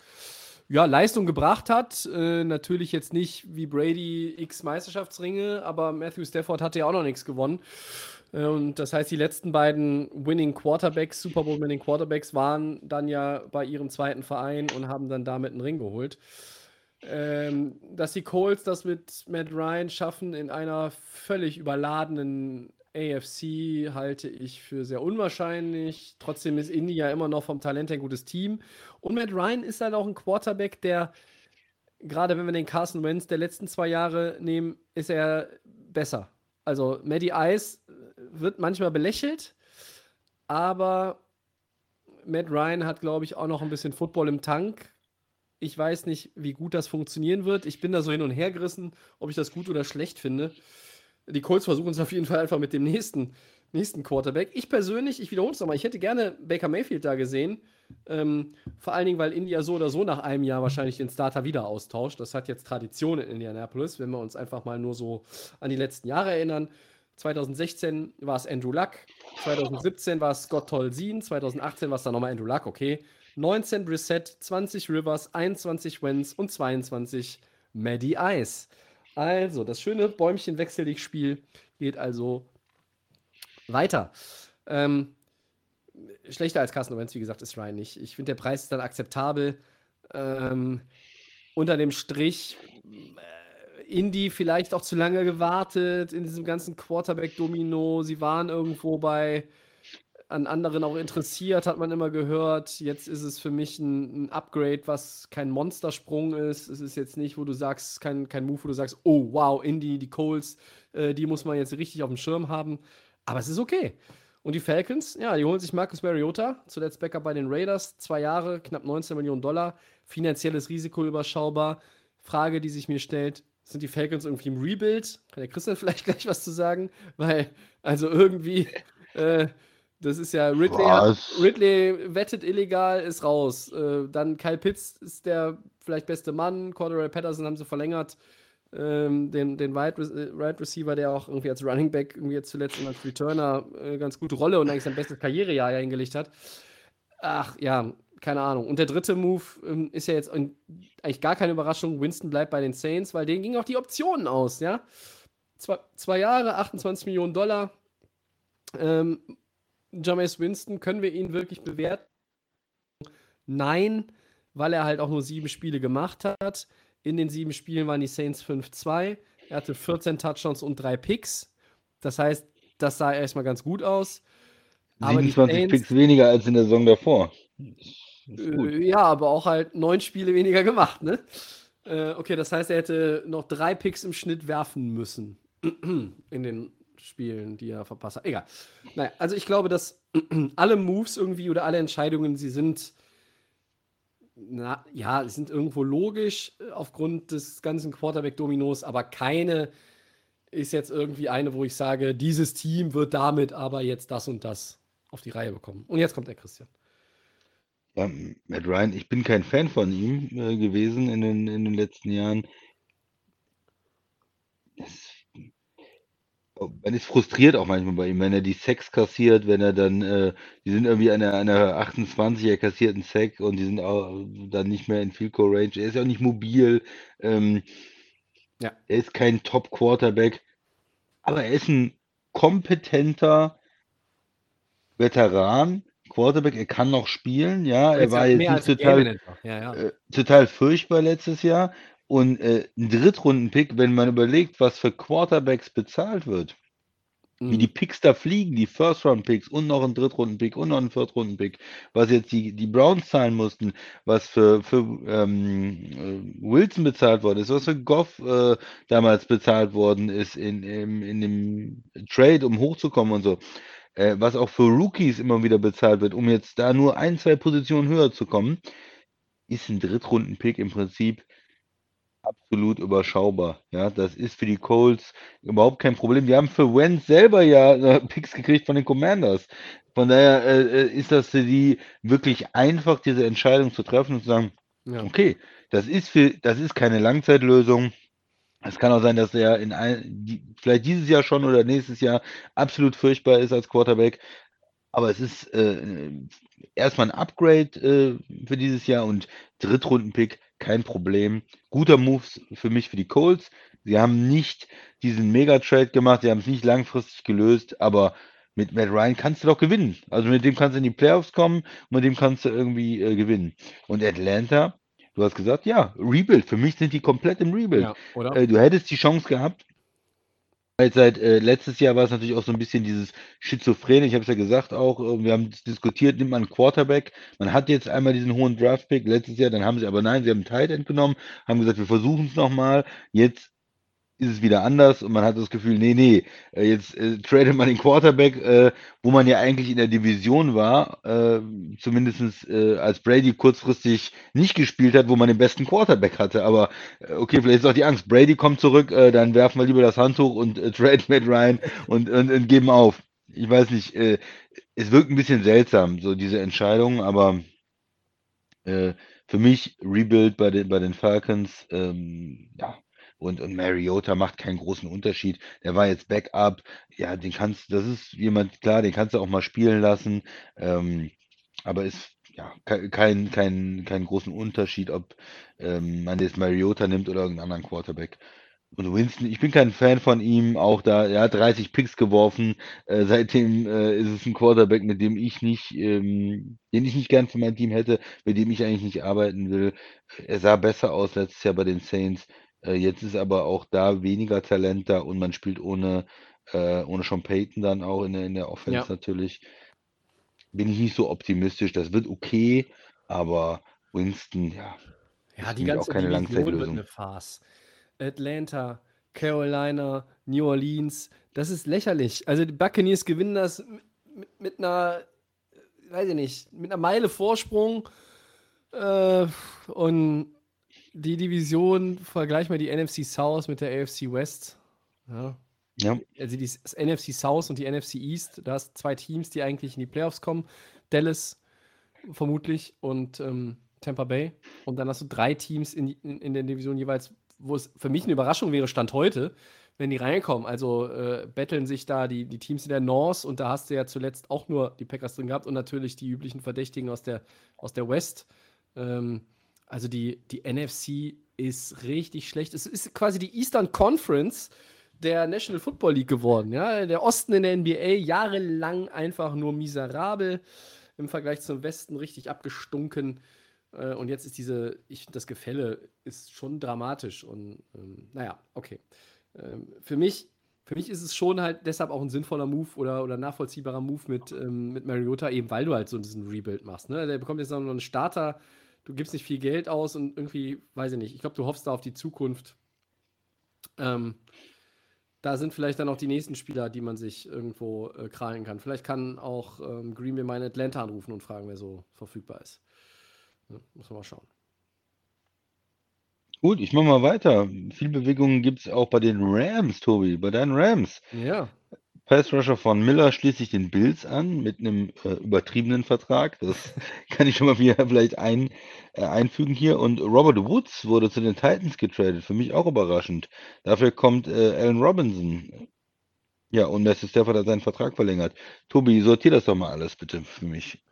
ja, Leistung gebracht hat. Äh, natürlich jetzt nicht wie Brady x Meisterschaftsringe, aber Matthew Stafford hatte ja auch noch nichts gewonnen. Äh, Und das heißt, die letzten beiden Winning Quarterbacks, Super Bowl Winning Quarterbacks, waren dann ja bei ihrem zweiten Verein und haben dann damit einen Ring geholt. Ähm, dass die Colts das mit Matt Ryan schaffen in einer völlig überladenen AFC, halte ich für sehr unwahrscheinlich. Trotzdem ist Indy ja immer noch vom Talent her ein gutes Team. Und Matt Ryan ist halt auch ein Quarterback, der, gerade wenn wir den Carson Wentz der letzten zwei Jahre nehmen, ist er besser. Also Matty Ice wird manchmal belächelt, aber Matt Ryan hat, glaube ich, auch noch ein bisschen Football im Tank. Ich weiß nicht, wie gut das funktionieren wird. Ich bin da so hin und her gerissen, ob ich das gut oder schlecht finde. Die Colts versuchen es auf jeden Fall einfach mit dem nächsten, nächsten Quarterback. Ich persönlich, ich wiederhole es nochmal, ich hätte gerne Baker Mayfield da gesehen. Ähm, vor allen Dingen, weil India so oder so nach einem Jahr wahrscheinlich den Starter wieder austauscht. Das hat jetzt Tradition in Indianapolis, wenn wir uns einfach mal nur so an die letzten Jahre erinnern. 2016 war es Andrew Luck, 2017 war es Scott Tolzien, 2018 war es dann nochmal Andrew Luck, okay. 19 Brissett, 20 Rivers, 21 Wentz und 22 Maddie Ice. Also, das schöne Bäumchen-Wechsel-Dich-Spiel geht also weiter. Ähm, schlechter als Carsten Wentz, wie gesagt, ist Ryan nicht. Ich finde, der Preis ist dann akzeptabel. Ähm, unter dem Strich, äh, Indy vielleicht auch zu lange gewartet in diesem ganzen Quarterback-Domino. Sie waren irgendwo bei an anderen auch interessiert, hat man immer gehört. Jetzt ist es für mich ein, ein Upgrade, was kein Monstersprung ist. Es ist jetzt nicht, wo du sagst, kein, kein Move, wo du sagst, oh wow, Indy, die Coles, äh, die muss man jetzt richtig auf dem Schirm haben. Aber es ist okay. Und die Falcons, ja, die holen sich Marcus Mariota, zuletzt Backup bei den Raiders, zwei Jahre, knapp 19 Millionen Dollar, finanzielles Risiko überschaubar. Frage, die sich mir stellt, sind die Falcons irgendwie im Rebuild? Kann der Christian vielleicht gleich was zu sagen? Weil, also irgendwie, äh, das ist ja, Ridley, hat? Ridley wettet illegal, ist raus. Äh, dann Kyle Pitts ist der vielleicht beste Mann, Cordero Patterson haben sie verlängert. Ähm, den, den Wide, Re äh, Wide Receiver, der auch irgendwie als Running Back irgendwie jetzt zuletzt und als Returner äh, ganz gute Rolle und eigentlich sein bestes Karrierejahr ja hingelegt hat. Ach ja, keine Ahnung. Und der dritte Move ähm, ist ja jetzt eigentlich gar keine Überraschung. Winston bleibt bei den Saints, weil denen gingen auch die Optionen aus, ja. Zwei, zwei Jahre, 28 Millionen Dollar. Ähm, Jameis Winston, können wir ihn wirklich bewerten? Nein, weil er halt auch nur sieben Spiele gemacht hat. In den sieben Spielen waren die Saints 5-2. Er hatte 14 Touchdowns und drei Picks. Das heißt, das sah erstmal ganz gut aus. Aber die 27 Saints- Picks weniger als in der Saison davor. Äh, Ja, aber auch halt neun Spiele weniger gemacht, ne? Äh, okay, das heißt, er hätte noch drei Picks im Schnitt werfen müssen. In den Spielen, die er verpasst hat. Egal. Naja, also ich glaube, dass alle Moves irgendwie oder alle Entscheidungen, sie sind, na, ja, sind irgendwo logisch äh, aufgrund des ganzen Quarterback-Dominos, aber keine ist jetzt irgendwie eine, wo ich sage, dieses Team wird damit aber jetzt das und das auf die Reihe bekommen. Und jetzt kommt der Christian. Ja, Matt Ryan, ich bin kein Fan von ihm äh, gewesen in den, in den letzten Jahren. Oh, man ist frustriert auch manchmal bei ihm, wenn er die Sacks kassiert, wenn er dann, äh, die sind irgendwie an der, an der 28, er kassiert einen Sack und die sind auch dann nicht mehr in Field Goal Range. Er ist ja auch nicht mobil. Ähm, Ja. Er ist kein Top Quarterback, aber er ist ein kompetenter Veteran. Quarterback, er kann noch spielen, ja, er war ja jetzt nicht total. Ja, ja. äh, total furchtbar letztes Jahr. Und äh, ein Drittrunden-Pick, wenn man überlegt, was für Quarterbacks bezahlt wird, wie die Mhm. Picks da fliegen, die First-Round-Picks und noch ein Drittrunden-Pick und noch ein Viertrunden-Pick, was jetzt die, die Browns zahlen mussten, was für, für ähm, äh, Wilson bezahlt worden ist, was für Goff äh, damals bezahlt worden ist in, in, in dem Trade, um hochzukommen und so, äh, was auch für Rookies immer wieder bezahlt wird, um jetzt da nur ein, zwei Positionen höher zu kommen, ist ein Drittrunden-Pick im Prinzip absolut überschaubar. Ja, das ist für die Colts überhaupt kein Problem. Die haben für Wentz selber ja äh, Picks gekriegt von den Commanders. Von daher äh, äh, ist das für die wirklich einfach, diese Entscheidung zu treffen und zu sagen, Ja. okay, das ist für, das ist keine Langzeitlösung. Es kann auch sein, dass er in ein, die, vielleicht dieses Jahr schon oder nächstes Jahr absolut furchtbar ist als Quarterback. Aber es ist äh, erstmal ein Upgrade äh, für dieses Jahr und Drittrunden-Pick, kein Problem. Guter Move für mich für die Colts. Sie haben nicht diesen Mega-Trade gemacht, sie haben es nicht langfristig gelöst, aber mit Matt Ryan kannst du doch gewinnen. Also mit dem kannst du in die Playoffs kommen, mit dem kannst du irgendwie äh, gewinnen. Und Atlanta, du hast gesagt, ja, Rebuild. Für mich sind die komplett im Rebuild. Ja, oder? Äh, du hättest die Chance gehabt. Weil seit äh, letztes Jahr war es natürlich auch so ein bisschen dieses Schizophrene. Ich habe es ja gesagt auch, äh, wir haben diskutiert, nimmt man einen Quarterback. Man hat jetzt einmal diesen hohen Draft-Pick letztes Jahr, dann haben sie aber nein, sie haben einen Tight End genommen, haben gesagt, wir versuchen es nochmal. Jetzt ist es wieder anders und man hat das Gefühl, nee, nee, äh, jetzt äh, tradet man den Quarterback, äh, wo man ja eigentlich in der Division war, äh, zumindest äh, als Brady kurzfristig nicht gespielt hat, wo man den besten Quarterback hatte. Aber äh, okay, vielleicht ist auch die Angst, Brady kommt zurück, äh, dann werfen wir lieber das Handtuch und äh, trade Matt Ryan und, und, und geben auf. Ich weiß nicht, es wirkt ein bisschen seltsam, so diese Entscheidung, aber für mich Rebuild bei den, bei den Falcons, ähm, ja. Und, und Mariota macht keinen großen Unterschied. Der war jetzt Backup. Ja, den kannst, das ist jemand, klar, den kannst du auch mal spielen lassen. Ähm, aber ist ja ke- kein, kein, keinen großen Unterschied, ob ähm, man jetzt Mariota nimmt oder irgendeinen anderen Quarterback. Und Winston, ich bin kein Fan von ihm, auch da, er hat 30 Picks geworfen. Äh, seitdem äh, ist es ein Quarterback, mit dem ich nicht, ähm, den ich nicht gern für mein Team hätte, mit dem ich eigentlich nicht arbeiten will. Er sah besser aus letztes Jahr bei den Saints. Äh, jetzt ist aber auch da weniger Talent da und man spielt ohne, äh, ohne Sean Payton dann auch in der, in der Offense Ja. natürlich. Bin ich nicht so optimistisch. Das wird okay, aber Winston, ja, Ja, die mich auch ganze keine Division wird eine Farce. Atlanta, Carolina, New Orleans, das ist lächerlich. Also die Buccaneers gewinnen das mit, mit einer, weiß ich nicht, mit einer Meile Vorsprung äh, und die Division, vergleich mal die NFC South mit der AFC West. Ja, Ja, also die, das NFC South und die NFC East, da hast zwei Teams, die eigentlich in die Playoffs kommen. Dallas vermutlich und ähm, Tampa Bay. Und dann hast du drei Teams in, in, in der Division jeweils, wo es für mich eine Überraschung wäre, Stand heute, wenn die reinkommen. Also äh, betteln sich da die, die Teams in der North und da hast du ja zuletzt auch nur die Packers drin gehabt und natürlich die üblichen Verdächtigen aus der, aus der West. Ähm, also die, die NFC ist richtig schlecht. Es ist quasi die Eastern Conference der National Football League geworden. Ja? Der Osten in der NBA jahrelang einfach nur miserabel im Vergleich zum Westen richtig abgestunken. Äh, und jetzt ist diese, ich das Gefälle ist schon dramatisch. Und ähm, naja, okay. Ähm, für mich, für mich ist es schon halt deshalb auch ein sinnvoller Move oder, oder nachvollziehbarer Move mit, ähm, mit Mariota, eben weil du halt so diesen Rebuild machst. Ne? Der bekommt jetzt noch einen Starter, du gibst nicht viel Geld aus und irgendwie, weiß ich nicht, ich glaube, du hoffst da auf die Zukunft. Ähm, da sind vielleicht dann auch die nächsten Spieler, die man sich irgendwo äh, krallen kann. Vielleicht kann auch ähm, Green Bay in Atlanta anrufen und fragen, wer so verfügbar ist. Ja, muss man mal schauen. gut, ich mache mal weiter. Viel Bewegungen gibt es auch bei den Rams, Tobi, bei deinen Rams. Ja, Pass Rusher von Miller schließt sich den Bills an mit einem äh, übertriebenen Vertrag. Das kann ich schon mal wieder vielleicht ein, äh, einfügen hier. Und Robert Woods wurde zu den Titans getradet. Für mich auch überraschend. Dafür kommt äh, Allen Robinson. Ja, und Matthew Stafford hat seinen Vertrag verlängert. Tobi, sortier das doch mal alles bitte für mich.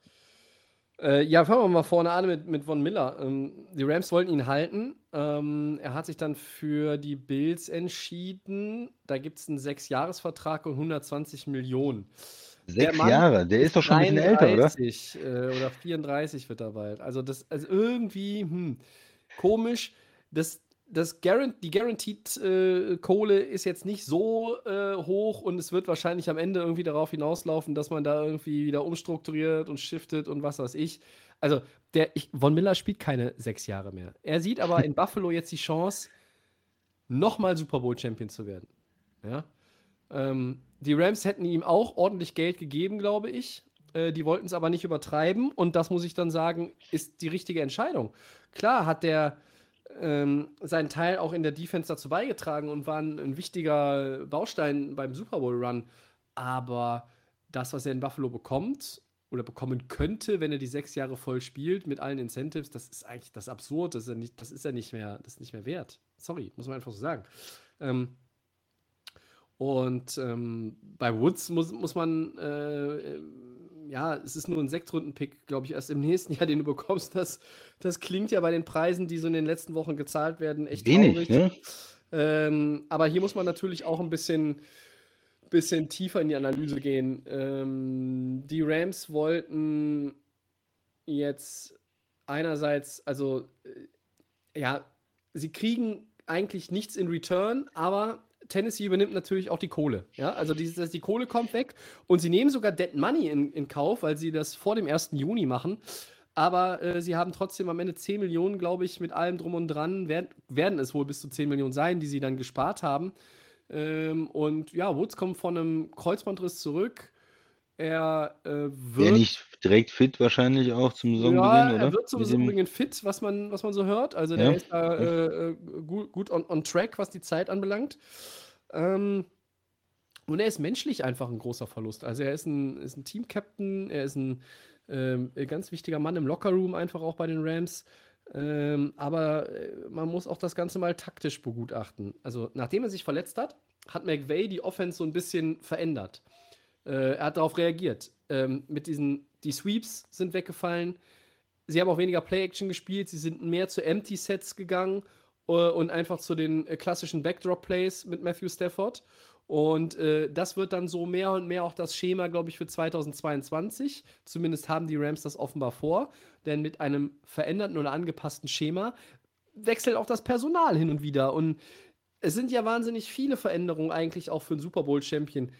Äh, ja, fangen wir mal vorne an mit, mit Von Miller. Ähm, die Rams wollten ihn halten. Ähm, er hat sich dann für die Bills entschieden. Da gibt es einen Sechs-Jahres-Vertrag und 120 Millionen. Sechs Mann Jahre, der ist doch schon ein bisschen älter, oder? 33, äh, oder 34 wird er bald. Also das, also irgendwie, hm, komisch. Das, das Guarant die Guaranteed äh, Kohle ist jetzt nicht so äh, hoch und es wird wahrscheinlich am Ende irgendwie darauf hinauslaufen, dass man da irgendwie wieder umstrukturiert und shiftet und was weiß ich. Also, der, ich, Von Miller spielt keine sechs Jahre mehr. Er sieht aber in Buffalo jetzt die Chance, nochmal Super Bowl Champion zu werden. Ja. Ähm, die Rams hätten ihm auch ordentlich Geld gegeben, glaube ich. Äh, die wollten es aber nicht übertreiben und das muss ich dann sagen, ist die richtige Entscheidung. Klar hat der ähm, seinen Teil auch in der Defense dazu beigetragen und war ein, ein wichtiger Baustein beim Super Bowl Run. Aber das, was er in Buffalo bekommt oder bekommen könnte, wenn er die sechs Jahre voll spielt mit allen Incentives, das ist eigentlich das absurd. Das ist ja nicht, das ist ja nicht mehr, das ist nicht mehr wert. Sorry, muss man einfach so sagen. Ähm, und ähm, bei Woods muss, muss man äh, ja, es ist nur ein Sektrunden-Pick, glaube ich, erst im nächsten Jahr, den du bekommst. Das, das klingt ja bei den Preisen, die so in den letzten Wochen gezahlt werden, echt Wenig, traurig. Ne? Ähm, aber hier muss man natürlich auch ein bisschen, bisschen tiefer in die Analyse gehen. Ähm, die Rams wollten jetzt einerseits, also äh, ja, sie kriegen eigentlich nichts in Return, aber Tennessee übernimmt natürlich auch die Kohle. Ja? Also die, die Kohle kommt weg und sie nehmen sogar Dead Money in, in Kauf, weil sie das vor dem 1. Juni machen. Aber äh, sie haben trotzdem am Ende 10 Millionen, glaube ich, mit allem drum und dran. Werden, werden es wohl bis zu 10 Millionen sein, die sie dann gespart haben. Ähm, und ja, Woods kommt von einem Kreuzbandriss zurück. Er äh, wird. Ja, nicht direkt fit wahrscheinlich auch zum Saisonbeginn, ja, oder? Er wird zum Saisonbeginn fit, was man, was man so hört. Also der ja. ist da äh, äh, gut, gut on, on track, was die Zeit anbelangt. Ähm, und er ist menschlich einfach ein großer Verlust. Also er ist ein, ist ein Team-Captain, er ist ein ähm, ganz wichtiger Mann im Lockerroom, einfach auch bei den Rams. Ähm, aber äh, man muss auch das Ganze mal taktisch begutachten. Also, nachdem er sich verletzt hat, hat McVay die Offense so ein bisschen verändert. Äh, er hat darauf reagiert. Ähm, mit diesen, die Sweeps sind weggefallen. Sie haben auch weniger Play-Action gespielt. Sie sind mehr zu Empty-Sets gegangen äh, und einfach zu den äh, klassischen Backdrop-Plays mit Matthew Stafford. Und äh, das wird dann so mehr und mehr auch das Schema, glaube ich, für 2022. Zumindest haben die Rams das offenbar vor. Denn mit einem veränderten oder angepassten Schema wechselt auch das Personal hin und wieder. Und es sind ja wahnsinnig viele Veränderungen eigentlich auch für einen Super Bowl-Champion.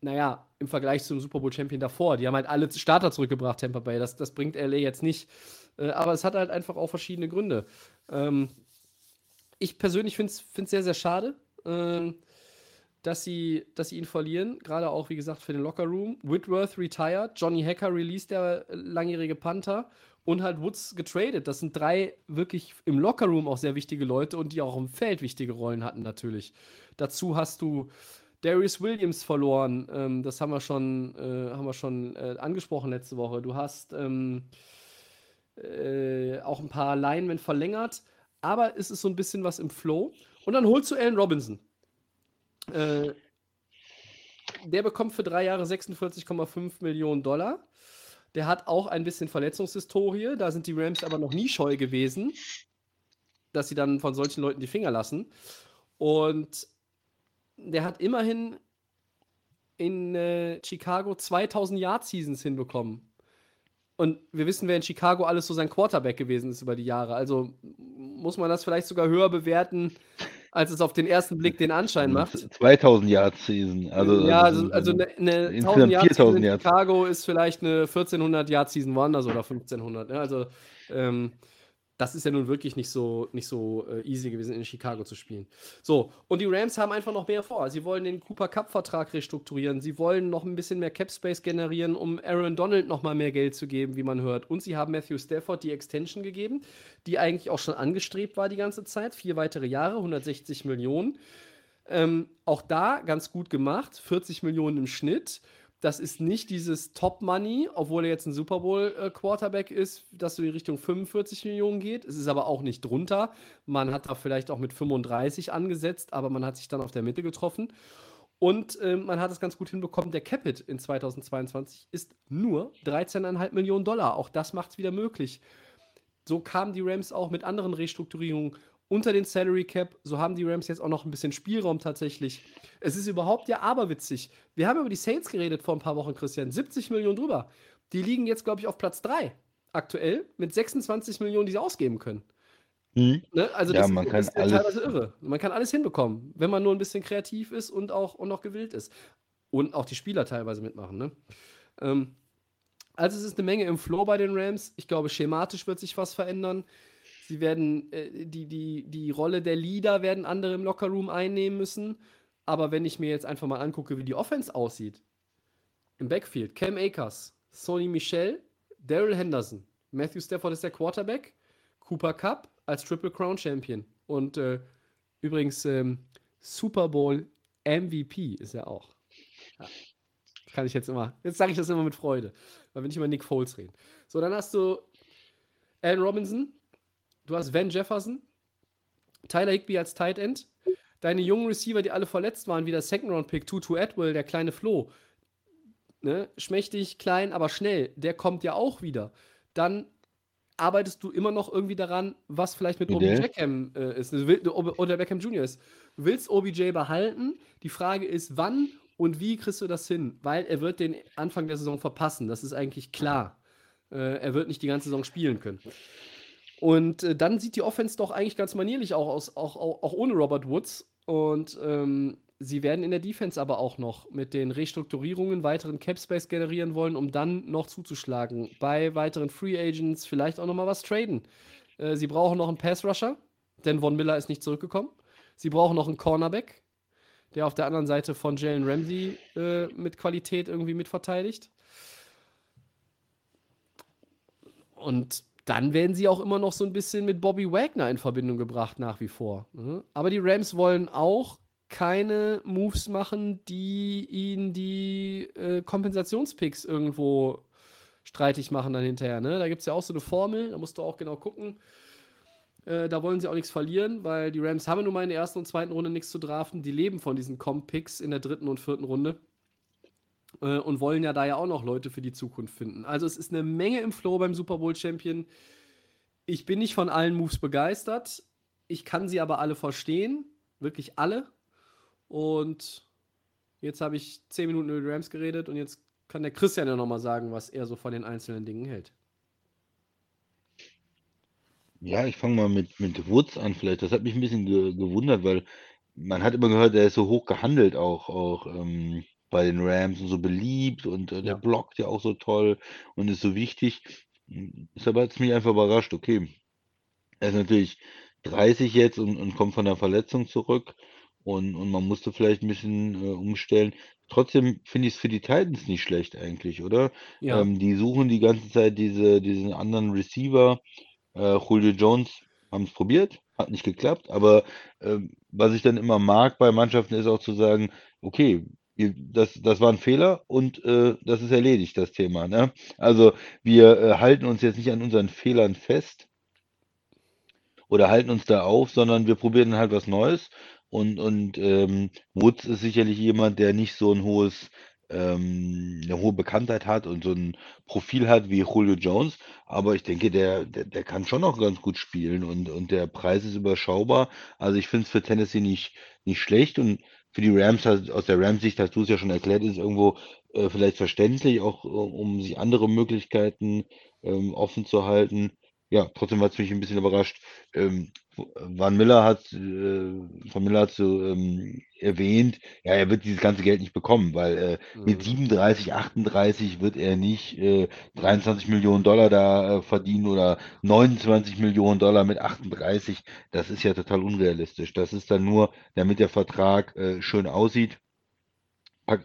Naja, im Vergleich zum Super Bowl-Champion davor. Die haben halt alle Starter zurückgebracht, Tampa Bay. Das, das bringt LA jetzt nicht. Äh, aber es hat halt einfach auch verschiedene Gründe. Ähm, ich persönlich finde es sehr, sehr schade, äh, dass, sie, dass sie ihn verlieren. Gerade auch, wie gesagt, für den Lockerroom. Whitworth retired, Johnny Hacker released, der langjährige Panther. Und halt Woods getradet. Das sind drei wirklich im Lockerroom auch sehr wichtige Leute und die auch im Feld wichtige Rollen hatten, natürlich. Dazu hast du Darius Williams verloren. Ähm, das haben wir schon, äh, haben wir schon äh, angesprochen letzte Woche. Du hast ähm, äh, auch ein paar Linemen verlängert aber es ist so ein bisschen was im Flow. Und dann holst du Allen Robinson. Äh, der bekommt für drei Jahre 46,5 Millionen Dollar. Der hat auch ein bisschen Verletzungshistorie. Da sind die Rams aber noch nie scheu gewesen, dass sie dann von solchen Leuten die Finger lassen. Und der hat immerhin in äh, Chicago 2000 Yard Seasons hinbekommen. Und wir wissen, wer in Chicago alles so sein Quarterback gewesen ist über die Jahre. Also muss man das vielleicht sogar höher bewerten, als es auf den ersten Blick den Anschein macht. 2000 Yard Season. Also, ja, also, also eine, eine 1000 Yard Season in Chicago ist vielleicht eine 1400 Yard Season woanders oder 1500. Ja, also ähm, das ist ja nun wirklich nicht so, nicht so äh, easy gewesen, in Chicago zu spielen. So, und die Rams haben einfach noch mehr vor. Sie wollen den Cooper Cup-Vertrag restrukturieren. Sie wollen noch ein bisschen mehr Cap-Space generieren, um Aaron Donald noch mal mehr Geld zu geben, wie man hört. Und sie haben Matthew Stafford die Extension gegeben, die eigentlich auch schon angestrebt war die ganze Zeit. Vier weitere Jahre, 160 Millionen. Ähm, auch da ganz gut gemacht, 40 Millionen im Schnitt. Das ist nicht dieses Top-Money, obwohl er jetzt ein Super Bowl-Quarterback ist, dass so in Richtung 45 Millionen geht. Es ist aber auch nicht drunter. Man hat da vielleicht auch mit 35 angesetzt, aber man hat sich dann auf der Mitte getroffen. Und äh, man hat es ganz gut hinbekommen. Der Capit in 2022 ist nur 13,5 Millionen Dollar. Auch das macht es wieder möglich. So kamen die Rams auch mit anderen Restrukturierungen unter den Salary Cap. So haben die Rams jetzt auch noch ein bisschen Spielraum tatsächlich. Es ist überhaupt ja aberwitzig. Wir haben über die Saints geredet vor ein paar Wochen, Christian. 70 Millionen drüber. Die liegen jetzt, glaube ich, auf Platz 3 aktuell mit 26 Millionen, die sie ausgeben können. Mhm. Ne? Also Ja, das man ist, kann ist alles teilweise irre. Man kann alles hinbekommen, wenn man nur ein bisschen kreativ ist und auch, und auch gewillt ist. Und auch die Spieler teilweise mitmachen. Ne? Ähm, also es ist eine Menge im Flow bei den Rams. Ich glaube, schematisch wird sich was verändern. Sie werden, äh, die, die, die Rolle der Leader werden andere im Lockerroom einnehmen müssen. Aber wenn ich mir jetzt einfach mal angucke, wie die Offense aussieht, im Backfield, Cam Akers, Sony Michel, Daryl Henderson, Matthew Stafford ist der Quarterback, Cooper Cup als Triple Crown Champion und äh, übrigens ähm, Super Bowl MVP ist er auch. Ja. Kann ich jetzt immer, jetzt sage ich das immer mit Freude, weil wir nicht über Nick Foles reden. So, dann hast du Allen Robinson, du hast Van Jefferson, Tyler Higby als Tight End, deine jungen Receiver, die alle verletzt waren, wie der Second Round Pick, Tutu Atwell, der kleine Flo, ne, schmächtig, klein, aber schnell, der kommt ja auch wieder. Dann arbeitest du immer noch irgendwie daran, was vielleicht mit Odell? Obi Beckham äh, ist, oder Beckham Jr. ist. Du willst OBJ behalten. Die Frage ist, wann und wie kriegst du das hin? Weil er wird den Anfang der Saison verpassen. Das ist eigentlich klar. Äh, er wird nicht die ganze Saison spielen können. Und äh, dann sieht die Offense doch eigentlich ganz manierlich auch aus, auch, auch, auch ohne Robert Woods. Und ähm, sie werden in der Defense aber auch noch mit den Restrukturierungen weiteren Cap Space generieren wollen, um dann noch zuzuschlagen. Bei weiteren Free Agents vielleicht auch noch mal was traden. Äh, sie brauchen noch einen Pass Rusher, denn Von Miller ist nicht zurückgekommen. Sie brauchen noch einen Cornerback, der auf der anderen Seite von Jalen Ramsey äh, mit Qualität irgendwie mitverteidigt. Und dann werden sie auch immer noch so ein bisschen mit Bobby Wagner in Verbindung gebracht, nach wie vor. Mhm. Aber die Rams wollen auch keine Moves machen, die ihnen die äh, Kompensationspicks irgendwo streitig machen dann hinterher. Ne? Da gibt es ja auch so eine Formel, da musst du auch genau gucken. Äh, da wollen sie auch nichts verlieren, weil die Rams haben nun mal in der ersten und zweiten Runde nichts zu draften. Die leben von diesen Comp-Picks in der dritten und vierten Runde äh, und wollen ja da ja auch noch Leute für die Zukunft finden. Also es ist eine Menge im Flow beim Super Bowl Champion. Ich bin nicht von allen Moves begeistert. Ich kann sie aber alle verstehen. Wirklich alle. Und jetzt habe ich zehn Minuten über die Rams geredet und jetzt kann der Christian ja nochmal sagen, was er so von den einzelnen Dingen hält. Ja, ich fange mal mit, mit Woods an vielleicht. Das hat mich ein bisschen ge gewundert, weil man hat immer gehört, der ist so hoch gehandelt auch, auch ähm, bei den Rams und so beliebt und äh, der Ja. blockt ja auch so toll und ist so wichtig. Ist aber jetzt mich einfach überrascht. Okay, er ist natürlich 30 jetzt und, und kommt von der Verletzung zurück und, und man musste vielleicht ein bisschen äh, umstellen. Trotzdem finde ich es für die Titans nicht schlecht eigentlich, oder? Ja. Ähm, die suchen die ganze Zeit diese, diesen anderen Receiver. Äh, Julio Jones haben es probiert, hat nicht geklappt, aber ähm, was ich dann immer mag bei Mannschaften ist auch zu sagen, okay, das, das war ein Fehler und äh, das ist erledigt, das Thema. Ne? Also wir äh, halten uns jetzt nicht an unseren Fehlern fest oder halten uns da auf, sondern wir probieren halt was Neues. Und, und ähm, Woods ist sicherlich jemand, der nicht so ein hohes, ähm, eine hohe Bekanntheit hat und so ein Profil hat wie Julio Jones. Aber ich denke, der, der, der kann schon noch ganz gut spielen und, und der Preis ist überschaubar. Also ich finde es für Tennessee nicht, nicht schlecht und für die Rams, aus der Rams-Sicht hast du es ja schon erklärt, ist irgendwo äh, vielleicht verständlich, auch äh, um sich andere Möglichkeiten ähm, offen zu halten. Ja, trotzdem hat es mich ein bisschen überrascht. Ähm, Van Miller hat, äh, Van Miller hat so ähm, erwähnt, ja, er wird dieses ganze Geld nicht bekommen, weil äh, mit Mhm. 37, 38 wird er nicht äh, 23 Millionen Dollar da äh, verdienen oder 29 Millionen Dollar mit 38. Das ist ja total unrealistisch. Das ist dann nur, damit der Vertrag äh, schön aussieht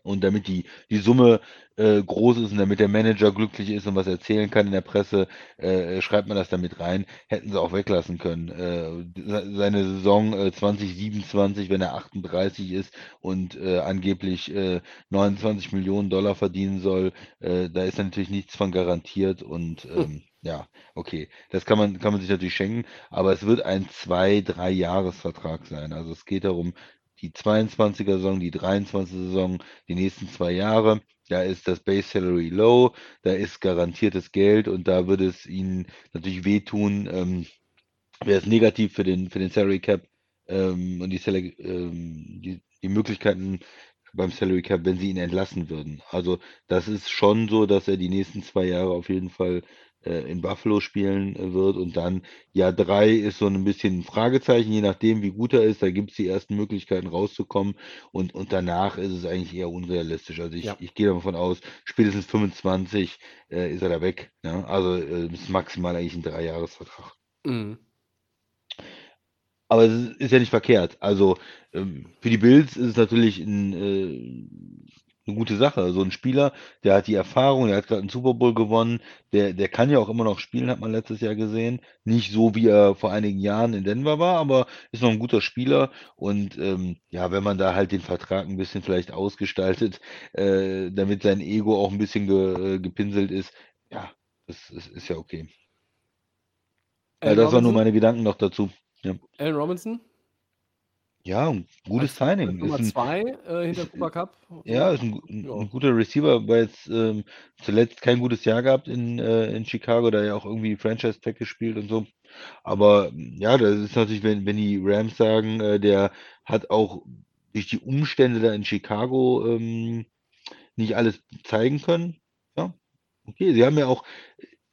und damit die, die Summe äh, groß ist und damit der Manager glücklich ist und was erzählen kann in der Presse, äh, schreibt man das damit rein. Hätten sie auch weglassen können. Äh, se- seine Saison äh, 2027, wenn er 38 ist und äh, angeblich äh, 29 Millionen Dollar verdienen soll, äh, da ist natürlich nichts von garantiert und ähm, ja, okay, das kann man, kann man sich natürlich schenken, aber es wird ein zwei, drei Jahresvertrag sein. Also es geht darum, die 22er Saison, die 23er Saison, die nächsten zwei Jahre. Da ist das Base Salary low, da ist garantiertes Geld und da würde es ihnen natürlich wehtun, ähm, wäre es negativ für den, für den Salary Cap ähm, und die, Salary, ähm, die, die Möglichkeiten beim Salary Cap, wenn sie ihn entlassen würden. Also das ist schon so, dass er die nächsten zwei Jahre auf jeden Fall in Buffalo spielen äh, wird. Und dann Jahr drei ist so ein bisschen ein Fragezeichen, je nachdem, wie gut er ist. Da gibt es die ersten Möglichkeiten rauszukommen. Und, und danach ist es eigentlich eher unrealistisch. Also ich, Ja. ich gehe davon aus, spätestens 25 äh, ist er da weg. Ja? Also äh, ist maximal eigentlich ein Dreijahresvertrag. Mhm. Aber es ist, ist ja nicht verkehrt. Also ähm, für die Bills ist es natürlich ein, äh, eine gute Sache. So ein Spieler, der hat die Erfahrung, der hat gerade einen Super Bowl gewonnen, der, der kann ja auch immer noch spielen, hat man letztes Jahr gesehen. Nicht so, wie er vor einigen Jahren in Denver war, aber ist noch ein guter Spieler. Und ähm, ja, wenn man da halt den Vertrag ein bisschen vielleicht ausgestaltet, äh, damit sein Ego auch ein bisschen ge, äh, gepinselt ist, ja, das, ist- ist ja okay. Ja, Allen das waren nur meine Gedanken noch dazu. Ja. Allen Robinson? Ja, ein gutes Als, als Signing. Ist Nummer ein, zwei äh, hinter ist, Cooper Cup. ja, So. ist ein, Ja. ein guter Receiver, war jetzt ähm, zuletzt kein gutes Jahr gehabt in, äh, in Chicago, da ja auch irgendwie Franchise Tag gespielt und so. Aber ja, das ist natürlich, wenn, wenn die Rams sagen, äh, der hat auch durch die Umstände da in Chicago ähm, nicht alles zeigen können. Ja, okay. Sie haben ja auch,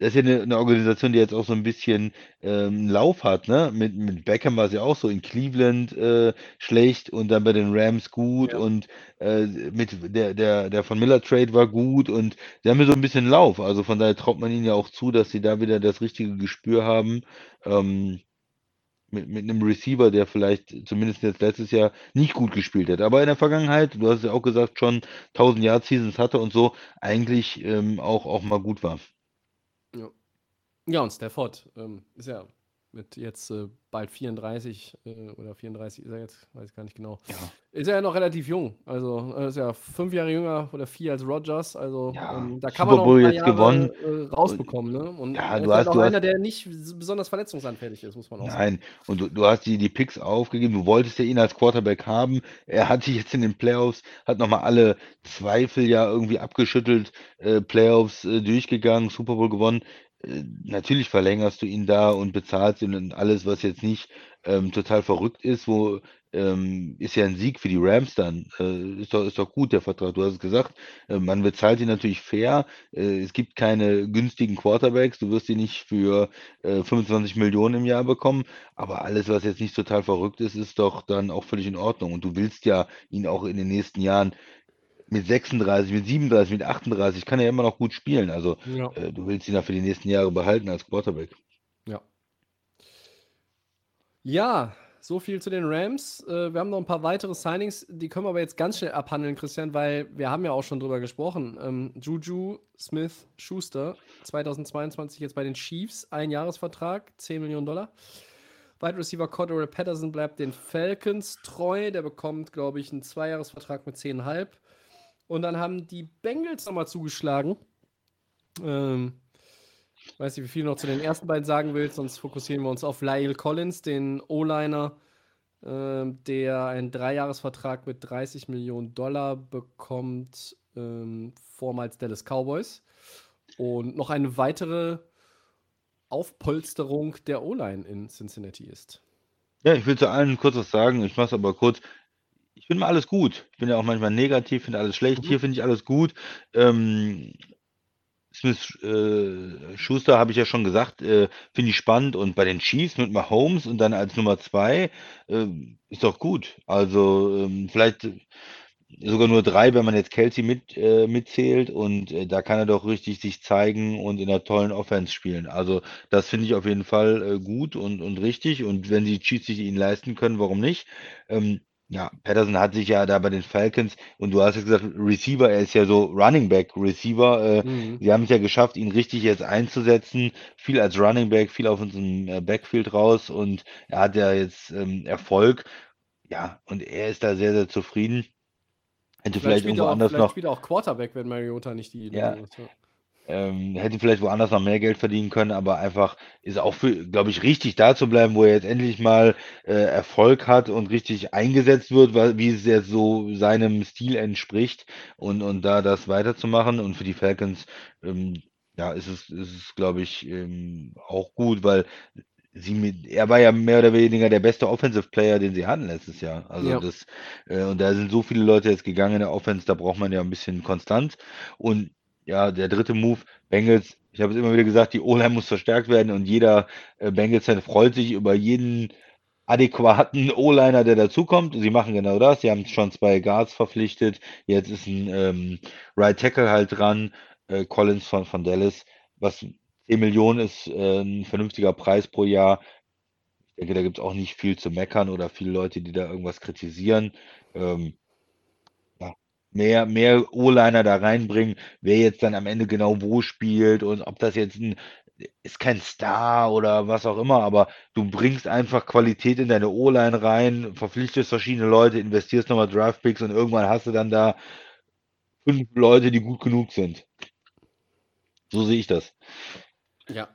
das ist ja eine, eine Organisation, die jetzt auch so ein bisschen ähm, Lauf hat, ne? Mit, mit Beckham war es ja auch so in Cleveland äh, schlecht und dann bei den Rams gut Ja. und äh, mit der, der, der von Miller Trade war gut und sie haben ja so ein bisschen Lauf. Also von daher traut man ihnen ja auch zu, dass sie da wieder das richtige Gespür haben. Ähm, mit, mit einem Receiver, der vielleicht zumindest jetzt letztes Jahr nicht gut gespielt hat. Aber in der Vergangenheit, du hast ja auch gesagt, schon 1000 Yard Seasons hatte und so, eigentlich ähm, auch, auch mal gut war. Ja. und Stafford ähm, ist ja mit jetzt äh, bald 34 äh, oder 34 ist er jetzt, weiß ich gar nicht genau. Ja. Ist er ja noch relativ jung. Also ist ja fünf Jahre jünger oder vier als Rogers. Also Ja, ähm, da kann Super man noch Bowl ein paar jetzt Jahre gewonnen. äh, rausbekommen. Ne? Und Ja, du ist halt hast- auch du hast- einer, der nicht besonders verletzungsanfällig ist, muss man auch sagen. Nein, und du, du hast die, die Picks aufgegeben, du wolltest ja ihn als Quarterback haben. Er hat sich jetzt in den Playoffs, hat nochmal alle Zweifel ja irgendwie abgeschüttelt, äh, Playoffs äh, durchgegangen, Super Bowl gewonnen. Äh, natürlich verlängerst du ihn da und bezahlst ihn und alles, was jetzt nicht ähm, total verrückt ist, wo ähm, ist ja ein Sieg für die Rams dann. Äh, ist doch, ist doch gut, der Vertrag. Du hast es gesagt, äh, man bezahlt ihn natürlich fair. Äh, es gibt keine günstigen Quarterbacks. Du wirst ihn nicht für äh, 25 Millionen im Jahr bekommen. Aber alles, was jetzt nicht total verrückt ist, ist doch dann auch völlig in Ordnung. Und du willst ja ihn auch in den nächsten Jahren mit 36, mit 37, mit 38 kann er immer noch gut spielen. Also Ja. äh, du willst ihn ja für die nächsten Jahre behalten als Quarterback. Ja. Ja, so viel zu den Rams. Äh, wir haben noch ein paar weitere Signings, die können wir aber jetzt ganz schnell abhandeln, Christian, weil wir haben ja auch schon drüber gesprochen. Ähm, Juju Smith Schuster, 2022 jetzt bei den Chiefs, ein Jahresvertrag, 10 Millionen Dollar. Wide Receiver Cordero Patterson bleibt den Falcons treu. Der bekommt, glaube ich, einen Zweijahresvertrag mit 10,5. Und dann haben die Bengals nochmal zugeschlagen. Ähm, weiß nicht, wie viel noch zu den ersten beiden sagen willst, sonst fokussieren wir uns auf Lyle Collins, den O-Liner, ähm, der einen Dreijahresvertrag mit 30 Millionen Dollar bekommt, ähm, vormals Dallas Cowboys. Und noch eine weitere Aufpolsterung der O-Line in Cincinnati ist. Ja, ich will zu allen kurz was sagen. Ich mache es aber kurz. Ich finde mal alles gut. Ich bin ja auch manchmal negativ, finde alles schlecht. Mhm. Hier finde ich alles gut. Ähm, Smith äh, Schuster habe ich ja schon gesagt, äh, finde ich spannend. Und bei den Chiefs mit Mahomes und dann als Nummer zwei äh, ist doch gut. Also ähm, vielleicht sogar nur drei, wenn man jetzt Kelsey mit, äh, mitzählt. Und äh, da kann er doch richtig sich zeigen und in einer tollen Offense spielen. Also das finde ich auf jeden Fall äh, gut und, und richtig. Und wenn die Chiefs sich ihn leisten können, warum nicht? Ähm, ja, Patterson hat sich ja da bei den Falcons und du hast jetzt gesagt, Receiver, er ist ja so Running Back Receiver. Äh, Mhm. Sie haben es ja geschafft, ihn richtig jetzt einzusetzen. Viel als Running Back, viel auf unserem äh, Backfield raus und er hat ja jetzt ähm, Erfolg. Ja, und er ist da sehr, sehr zufrieden. Hätte vielleicht, Vielleicht, irgendwo auch, anders vielleicht noch spielt auch Quarterback, wenn Mariota nicht die Ja. Ist. Ja. Ähm, hätte vielleicht woanders noch mehr Geld verdienen können, aber einfach ist auch für, glaube ich, richtig da zu bleiben, wo er jetzt endlich mal äh, Erfolg hat und richtig eingesetzt wird, weil, wie es jetzt so seinem Stil entspricht und, und da das weiterzumachen. Und für die Falcons, ähm, ja, ist es, ist es, glaube ich, ähm, auch gut, weil sie mit, er war ja mehr oder weniger der beste Offensive Player, den sie hatten letztes Jahr. Also Ja. das, äh, und da sind so viele Leute jetzt gegangen in der Offense, da braucht man ja ein bisschen Konstanz. Und ja, der dritte Move, Bengals, ich habe es immer wieder gesagt, die O-Line muss verstärkt werden und jeder äh, Bengals-Fan freut sich über jeden adäquaten O-Liner, der dazukommt. Sie machen genau das. Sie haben schon zwei Guards verpflichtet. Jetzt ist ein ähm, Right Tackle halt dran, äh, Collins von, von Dallas, was 10 Millionen ist äh, ein vernünftiger Preis pro Jahr. Ich denke, da gibt es auch nicht viel zu meckern oder viele Leute, die da irgendwas kritisieren. Ähm, mehr, mehr O-Liner da reinbringen, wer jetzt dann am Ende genau wo spielt und ob das jetzt ein ist kein Star oder was auch immer, aber du bringst einfach Qualität in deine O-Line rein, verpflichtest verschiedene Leute, investierst nochmal Draftpicks und irgendwann hast du dann da fünf Leute, die gut genug sind. So sehe ich das. Ja,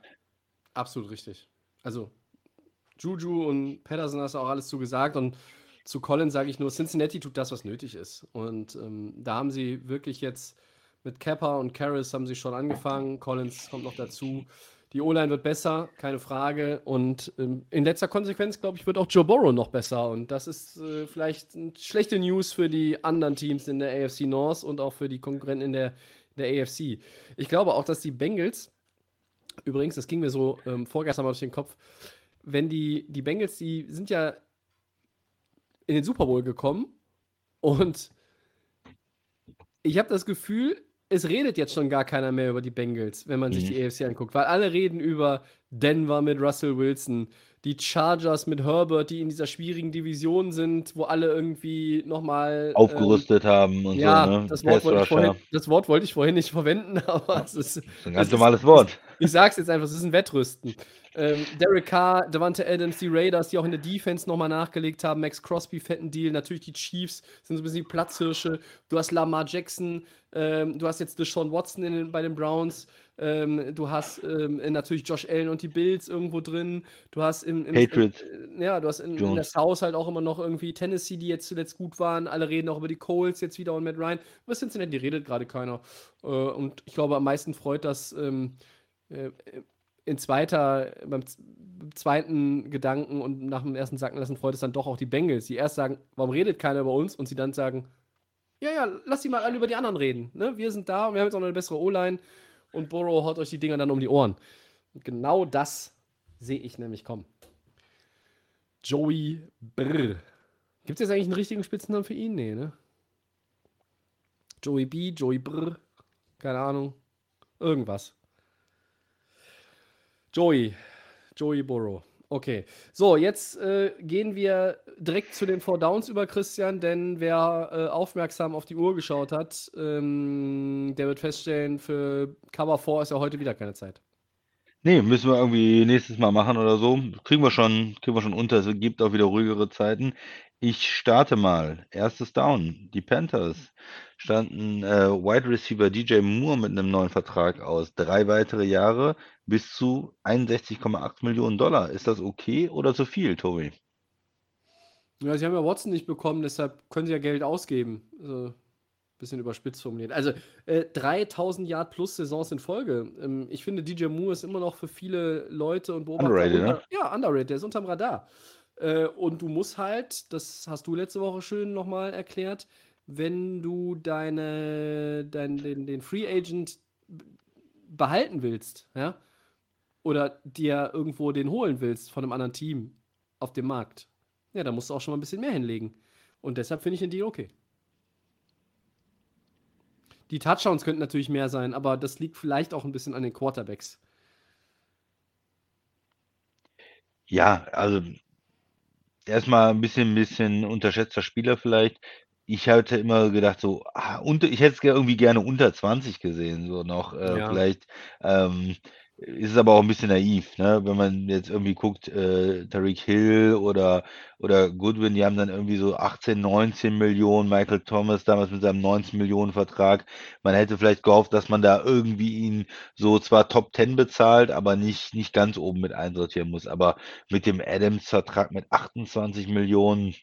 absolut richtig. Also, Juju und Patterson hast du auch alles zugesagt und zu Colin sage ich nur, Cincinnati tut das, was nötig ist. Und ähm, da haben sie wirklich jetzt mit Kappa und Karras haben sie schon angefangen. Collins kommt noch dazu. Die O-Line wird besser, keine Frage. Und ähm, in letzter Konsequenz, glaube ich, wird auch Joe Burrow noch besser. Und das ist äh, vielleicht schlechte News für die anderen Teams in der AFC North und auch für die Konkurrenten in der, der AFC. Ich glaube auch, dass die Bengals, übrigens, das ging mir so ähm, vorgestern mal durch den Kopf, wenn die, die Bengals, die sind ja in den Super Bowl gekommen und ich habe das Gefühl, es redet jetzt schon gar keiner mehr über die Bengals, wenn man sich Mhm. die AFC anguckt, weil alle reden über Denver mit Russell Wilson, die Chargers mit Herbert, die in dieser schwierigen Division sind, wo alle irgendwie nochmal. Ähm, Aufgerüstet haben und ja, so, ne? das, Wort wollte ich vorhin, das Wort wollte ich vorhin nicht verwenden, aber es ist. Das ist ein ganz ist- normales Wort. Ich sag's jetzt einfach, es ist ein Wettrüsten. Ähm, Derek Carr, Devante Adams, die Raiders, die auch in der Defense nochmal nachgelegt haben, Max Crosby, fetten Deal, natürlich die Chiefs sind so ein bisschen die Platzhirsche. Du hast Lamar Jackson, ähm, du hast jetzt Deshaun Watson in bei den Browns, ähm, du hast ähm, natürlich Josh Allen und die Bills irgendwo drin, du hast im, im Patriots. Im, ja, du hast in, in der. South halt auch immer noch irgendwie Tennessee, die jetzt zuletzt gut waren. Alle reden auch über die Coles jetzt wieder und Matt Ryan. Über Cincinnati redet gerade keiner. Äh, und ich glaube, am meisten freut das ähm, äh, in zweiter, beim zweiten Gedanken und nach dem ersten Sacken lassen freut es dann doch auch die Bengals, die erst sagen, warum redet keiner über uns und sie dann sagen, ja, ja, lass die mal alle über die anderen reden. Ne? Wir sind da, wir haben jetzt auch noch eine bessere O-Line und Burrow haut euch die Dinger dann um die Ohren. Und genau das sehe ich nämlich kommen. Joey Brr. Gibt es jetzt eigentlich einen richtigen Spitznamen für ihn? Nee, ne? Joey B, Joey Brr. Keine Ahnung. Irgendwas. Joey. Joey Burrow. Okay. So, jetzt äh, gehen wir direkt zu den Four Downs über Christian, denn wer äh, aufmerksam auf die Uhr geschaut hat, ähm, der wird feststellen, für Cover 4 ist ja heute wieder keine Zeit. Nee, müssen wir irgendwie nächstes Mal machen oder so. Kriegen wir schon, kriegen wir schon unter. Es gibt auch wieder ruhigere Zeiten. Ich starte mal. Erstes Down. Die Panthers standen äh, Wide Receiver DJ Moore mit einem neuen Vertrag aus. Drei weitere Jahre bis zu 61,8 Millionen Dollar. Ist das okay oder zu viel, Tobi? Ja, sie haben ja Watson nicht bekommen, deshalb können sie ja Geld ausgeben. Also, bisschen überspitzt formuliert. Also, äh, 3000 Yard plus Saisons in Folge. Ähm, ich finde, DJ Moore ist immer noch für viele Leute und Beobachter. Underrated, ne? unter, Ja, underrated, der ist unterm Radar. Äh, und du musst halt, das hast du letzte Woche schön nochmal erklärt, wenn du deine, dein, den, den Free Agent behalten willst, ja, oder dir irgendwo den holen willst von einem anderen Team auf dem Markt, ja, da musst du auch schon mal ein bisschen mehr hinlegen. Und deshalb finde ich den Deal okay. Die Touchdowns könnten natürlich mehr sein, aber das liegt vielleicht auch ein bisschen an den Quarterbacks. Ja, also erstmal ein bisschen, bisschen unterschätzter Spieler vielleicht. Ich hatte immer gedacht, so, ah, unter, ich hätte es ge- irgendwie gerne unter 20 gesehen, so noch. Äh, Ja. Vielleicht ähm, ist es aber auch ein bisschen naiv, ne? Wenn man jetzt irgendwie guckt, äh, Tariq Hill oder, oder Goodwin, die haben dann irgendwie so 18, 19 Millionen, Michael Thomas damals mit seinem 19 Millionen Vertrag. Man hätte vielleicht gehofft, dass man da irgendwie ihn so zwar Top 10 bezahlt, aber nicht, nicht ganz oben mit einsortieren muss. Aber mit dem Adams-Vertrag mit 28 Millionen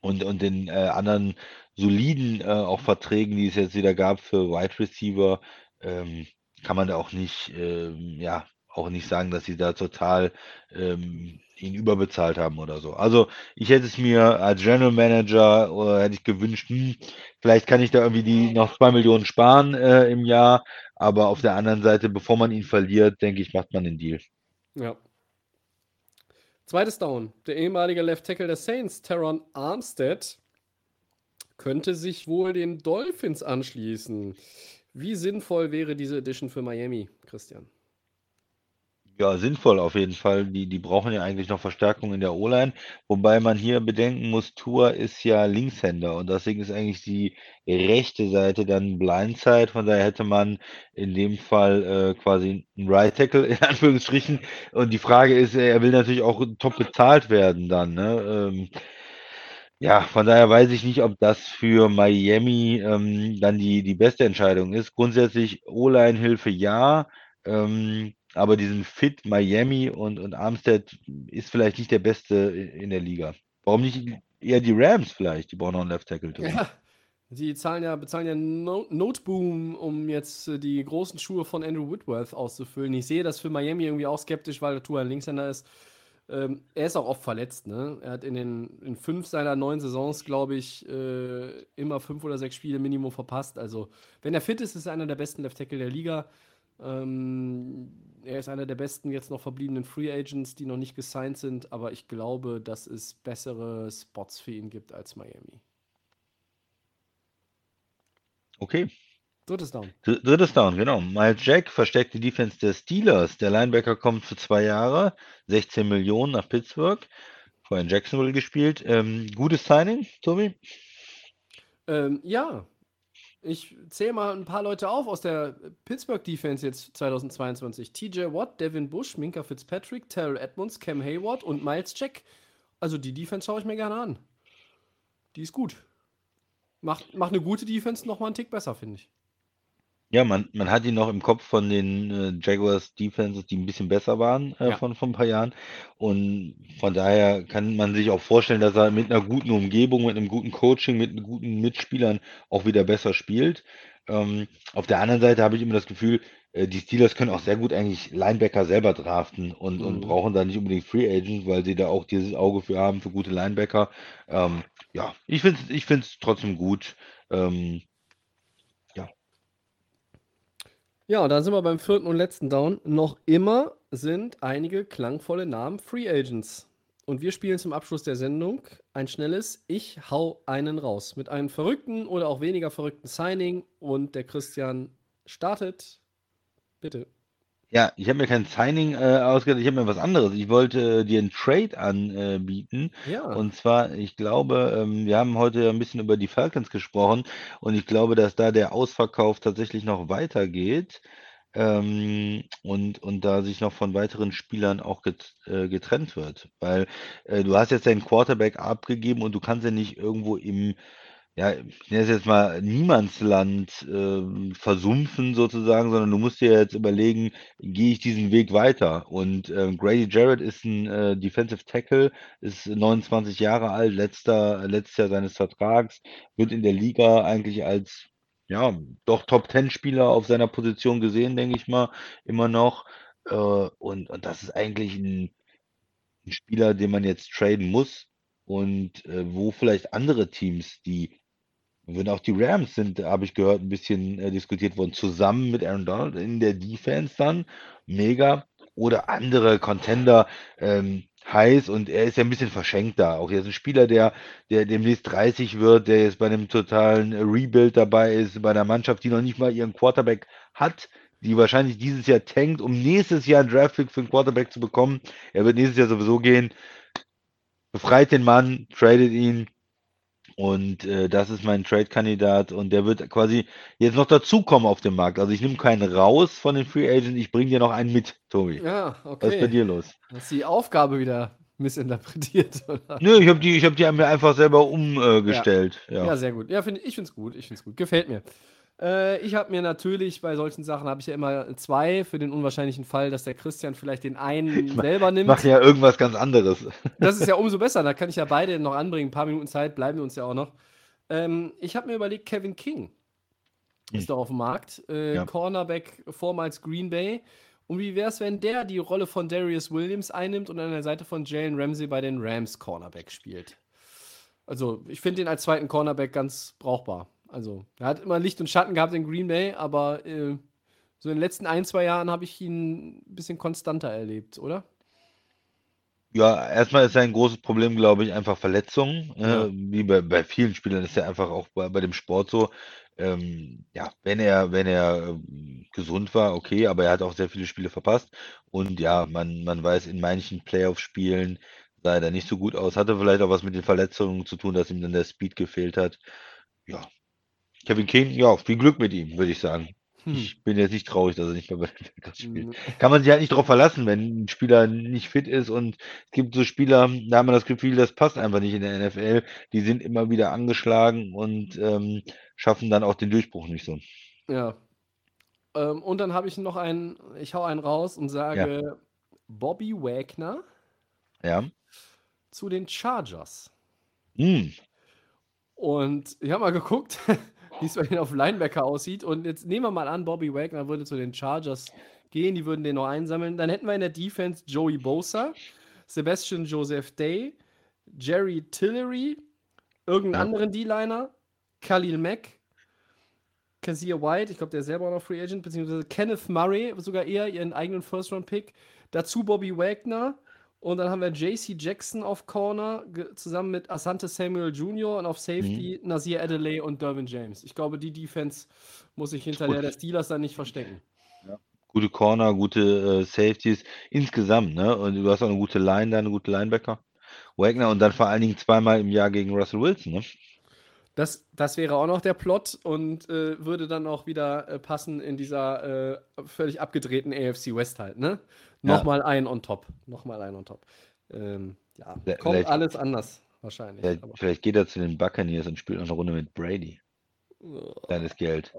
und, und den äh, anderen soliden äh, auch Verträgen, die es jetzt wieder gab für Wide Receiver, ähm, kann man da auch nicht ähm, ja, auch nicht sagen, dass sie da total ähm, ihn überbezahlt haben oder so. Also ich hätte es mir als General Manager oder hätte ich gewünscht, hm, vielleicht kann ich da irgendwie die noch zwei Millionen sparen äh, im Jahr, aber auf der anderen Seite, bevor man ihn verliert, denke ich, macht man den Deal. Ja. Zweites Down. Der ehemalige Left Tackle der Saints, Teron Armstead, könnte sich wohl den Dolphins anschließen. Wie sinnvoll wäre diese Edition für Miami, Christian? Ja, sinnvoll auf jeden Fall. Die, die brauchen ja eigentlich noch Verstärkung in der O-Line. Wobei man hier bedenken muss, Tour ist ja Linkshänder und deswegen ist eigentlich die rechte Seite dann Blindside. Von daher hätte man in dem Fall äh, quasi einen Right Tackle in Anführungsstrichen. Und die Frage ist, er will natürlich auch top bezahlt werden dann. Ne? Ähm, ja, von daher weiß ich nicht, ob das für Miami ähm, dann die, die beste Entscheidung ist. Grundsätzlich O-Line-Hilfe ja. Ähm, aber diesen Fit Miami und, und Armstead ist vielleicht nicht der beste in der Liga. Warum nicht eher die Rams vielleicht? Die brauchen noch einen Left Tackle. Ja, die zahlen ja, bezahlen ja no Noteboom, um jetzt äh, die großen Schuhe von Andrew Whitworth auszufüllen. Ich sehe das für Miami irgendwie auch skeptisch, weil der Tour ein Linkshänder ist. Ähm, er ist auch oft verletzt. Ne? Er hat in den in fünf seiner neun Saisons, glaube ich, äh, immer fünf oder sechs Spiele Minimum verpasst. Also, wenn er fit ist, ist er einer der besten Left Tackle der Liga. Ähm, er ist einer der besten jetzt noch verbliebenen Free Agents, die noch nicht gesigned sind, aber ich glaube, dass es bessere Spots für ihn gibt als Miami. Okay. Drittes Down. Drittes Down, genau. Miles Jack versteckt die Defense der Steelers. Der Linebacker kommt für zwei Jahre, 16 Millionen nach Pittsburgh. Vorher in Jacksonville gespielt. Ähm, gutes Signing, Tobi? Ähm, ja, ich zähle mal ein paar Leute auf aus der Pittsburgh Defense jetzt 2022. TJ Watt, Devin Bush, Minka Fitzpatrick, Terrell Edmonds, Cam Hayward und Miles Jack. Also die Defense schaue ich mir gerne an. Die ist gut. Macht, macht eine gute Defense noch mal einen Tick besser, finde ich. Ja, man, man hat ihn noch im Kopf von den äh, Jaguars Defenses, die ein bisschen besser waren äh, Ja. von, von ein paar Jahren. Und von daher kann man sich auch vorstellen, dass er mit einer guten Umgebung, mit einem guten Coaching, mit guten Mitspielern auch wieder besser spielt. Ähm, auf der anderen Seite habe ich immer das Gefühl, äh, die Steelers können auch sehr gut eigentlich Linebacker selber draften und, und Mhm. brauchen da nicht unbedingt Free Agents, weil sie da auch dieses Auge für haben, für gute Linebacker. Ähm, ja, ich finde es ich find's trotzdem gut. Ähm, Ja, dann sind wir beim vierten und letzten Down. Noch immer sind einige klangvolle Namen Free Agents. Und wir spielen zum Abschluss der Sendung ein schnelles Ich hau einen raus. Mit einem verrückten oder auch weniger verrückten Signing. Und der Christian startet. Bitte. Ja, ich habe mir kein Signing äh, ausgedacht, ich habe mir was anderes. Ich wollte äh, dir einen Trade anbieten. Ja. Und zwar, ich glaube, ähm, wir haben heute ein bisschen über die Falcons gesprochen und ich glaube, dass da der Ausverkauf tatsächlich noch weitergeht ähm, und, und da sich noch von weiteren Spielern auch get, äh, getrennt wird. Weil äh, du hast jetzt deinen Quarterback abgegeben und du kannst ja nicht irgendwo im ja, ich nenne es jetzt mal Niemandsland ähm, versumpfen sozusagen, sondern du musst dir jetzt überlegen, gehe ich diesen Weg weiter? Und ähm, Grady Jarrett ist ein äh, Defensive Tackle, ist 29 Jahre alt, letzter, letztes Jahr seines Vertrags, wird in der Liga eigentlich als ja, doch Top 10 Spieler auf seiner Position gesehen, denke ich mal, immer noch. Äh, und, und das ist eigentlich ein, ein Spieler, den man jetzt traden muss und äh, wo vielleicht andere Teams, die wenn auch die Rams sind, habe ich gehört, ein bisschen äh, diskutiert worden, zusammen mit Aaron Donald in der Defense dann. Mega. Oder andere Contender ähm, heiß und er ist ja ein bisschen verschenkt da. Auch jetzt ein Spieler, der, der demnächst 30 wird, der jetzt bei einem totalen Rebuild dabei ist, bei einer Mannschaft, die noch nicht mal ihren Quarterback hat, die wahrscheinlich dieses Jahr tankt, um nächstes Jahr einen Draftpick für einen Quarterback zu bekommen. Er wird nächstes Jahr sowieso gehen. Befreit den Mann, tradet ihn, und äh, das ist mein Trade-Kandidat und der wird quasi jetzt noch dazukommen auf dem Markt. Also ich nehme keinen raus von den Free Agents, ich bringe dir noch einen mit, Tobi. Ja, Was ist bei okay. dir los? Hast die Aufgabe wieder missinterpretiert, oder? Nö, ich habe die, ich hab die mir einfach selber umgestellt. Ja, Ja, sehr gut. Ja, find, ich finde es gut. Ich finde es gut. Gefällt mir. Äh, ich habe mir natürlich bei solchen Sachen habe ich ja immer zwei für den unwahrscheinlichen Fall, dass der Christian vielleicht den einen mach- selber Ich nimmt. mache ja irgendwas ganz anderes. Das ist ja umso besser. Da kann ich ja beide noch anbringen. Ein paar Minuten Zeit bleiben wir uns ja auch noch. Ähm, ich habe mir überlegt, Kevin King ist Hm. doch auf dem Markt. Äh, Ja. Cornerback vormals Green Bay. Und wie wäre es, wenn der die Rolle von Darius Williams einnimmt und an der Seite von Jalen Ramsey bei den Rams Cornerback spielt? Also, ich finde ihn als zweiten Cornerback ganz brauchbar. Also, er hat immer Licht und Schatten gehabt in Green Bay, aber äh, so in den letzten ein, zwei Jahren habe ich ihn ein bisschen konstanter erlebt, oder? Ja, erstmal ist sein großes Problem, glaube ich, einfach Verletzungen. Ja. Äh, wie bei, bei vielen Spielern ist ja einfach auch bei, bei dem Sport so. Ähm, ja, wenn er, wenn er ähm, gesund war, okay, aber er hat auch sehr viele Spiele verpasst. Und ja, man, man weiß, in manchen Playoff-Spielen sah er nicht so gut aus. Hatte vielleicht auch was mit den Verletzungen zu tun, dass ihm dann der Speed gefehlt hat. Ja. Kevin King, ja, viel Glück mit ihm, würde ich sagen. Hm. Ich bin jetzt nicht traurig, dass er nicht mehr bei Packers spielt. Hm. Kann man sich halt nicht darauf verlassen, wenn ein Spieler nicht fit ist und es gibt so Spieler, da haben wir das Gefühl, das passt einfach nicht in der NFL. Die sind immer wieder angeschlagen und ähm, schaffen dann auch den Durchbruch nicht so. Ja. Ähm, und dann habe ich noch einen, ich hau einen raus und sage Bobby Wagner Ja. zu den Chargers. Hm. Und ich habe mal geguckt, wie es bei denen auf Linebacker aussieht. Und jetzt nehmen wir mal an, Bobby Wagner würde zu den Chargers gehen, die würden den noch einsammeln. Dann hätten wir in der Defense Joey Bosa, Sebastian Joseph Day, Jerry Tillery, irgendeinen Ja. anderen D-Liner, Khalil Mack, Kazir White, ich glaube, der ist selber auch noch Free Agent, beziehungsweise Kenneth Murray, sogar eher ihren eigenen First-Round-Pick. Dazu Bobby Wagner. Und dann haben wir JC Jackson auf Corner, zusammen mit Asante Samuel Jr. und auf Safety Nasir Adelaide und Dervin James. Ich glaube, die Defense muss sich hinter Gut. der Steelers dann nicht verstecken. Gute Corner, gute äh, Safeties insgesamt, ne? Und du hast auch eine gute Line da, eine gute Linebacker. Wagner und dann vor allen Dingen zweimal im Jahr gegen Russell Wilson, ne? Das, das wäre auch noch der Plot und äh, würde dann auch wieder äh, passen in dieser äh, völlig abgedrehten AFC West halt, ne? Ja. Nochmal ein on top. Nochmal ein on top. Ähm, ja, kommt vielleicht- alles anders wahrscheinlich. Vielleicht, vielleicht geht er zu den Buccaneers und spielt noch eine Runde mit Brady. Kleines Geld.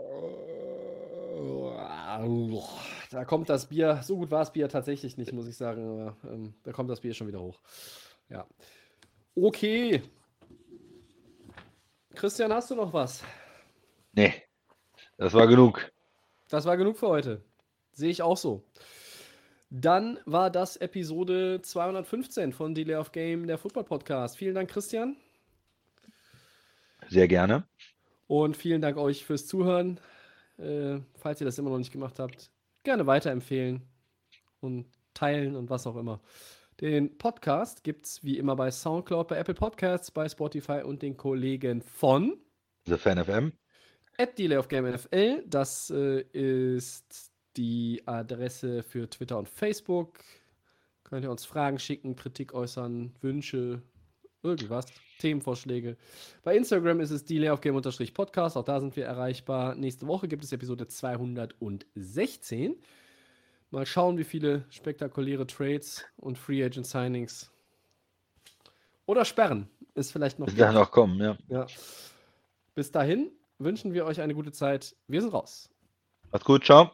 Da kommt das Bier, so gut war das Bier tatsächlich nicht, muss ich sagen, aber ähm, da kommt das Bier schon wieder hoch. Ja. Okay. Christian, hast du noch was? Nee, das war genug. Das war genug für heute. Sehe ich auch so. Dann war das Episode 215 von Delay of Game, der Football Podcast. Vielen Dank, Christian. Sehr gerne. Und vielen Dank euch fürs Zuhören. Äh, falls ihr das immer noch nicht gemacht habt, gerne weiterempfehlen und teilen und was auch immer. Den Podcast gibt es wie immer bei Soundcloud, bei Apple Podcasts, bei Spotify und den Kollegen von The Fan FM. at Delay of Game NFL. Das äh, ist die Adresse für Twitter und Facebook. Könnt ihr uns Fragen schicken, Kritik äußern, Wünsche, irgendwas, Themenvorschläge. Bei Instagram ist es Delay of Game Podcast. Auch da sind wir erreichbar. Nächste Woche gibt es Episode 216. Mal schauen, wie viele spektakuläre Trades und Free Agent Signings oder Sperren ist vielleicht noch. Dahin noch kommen, ja. Ja. Bis dahin wünschen wir euch eine gute Zeit. Wir sind raus. Macht's gut, ciao.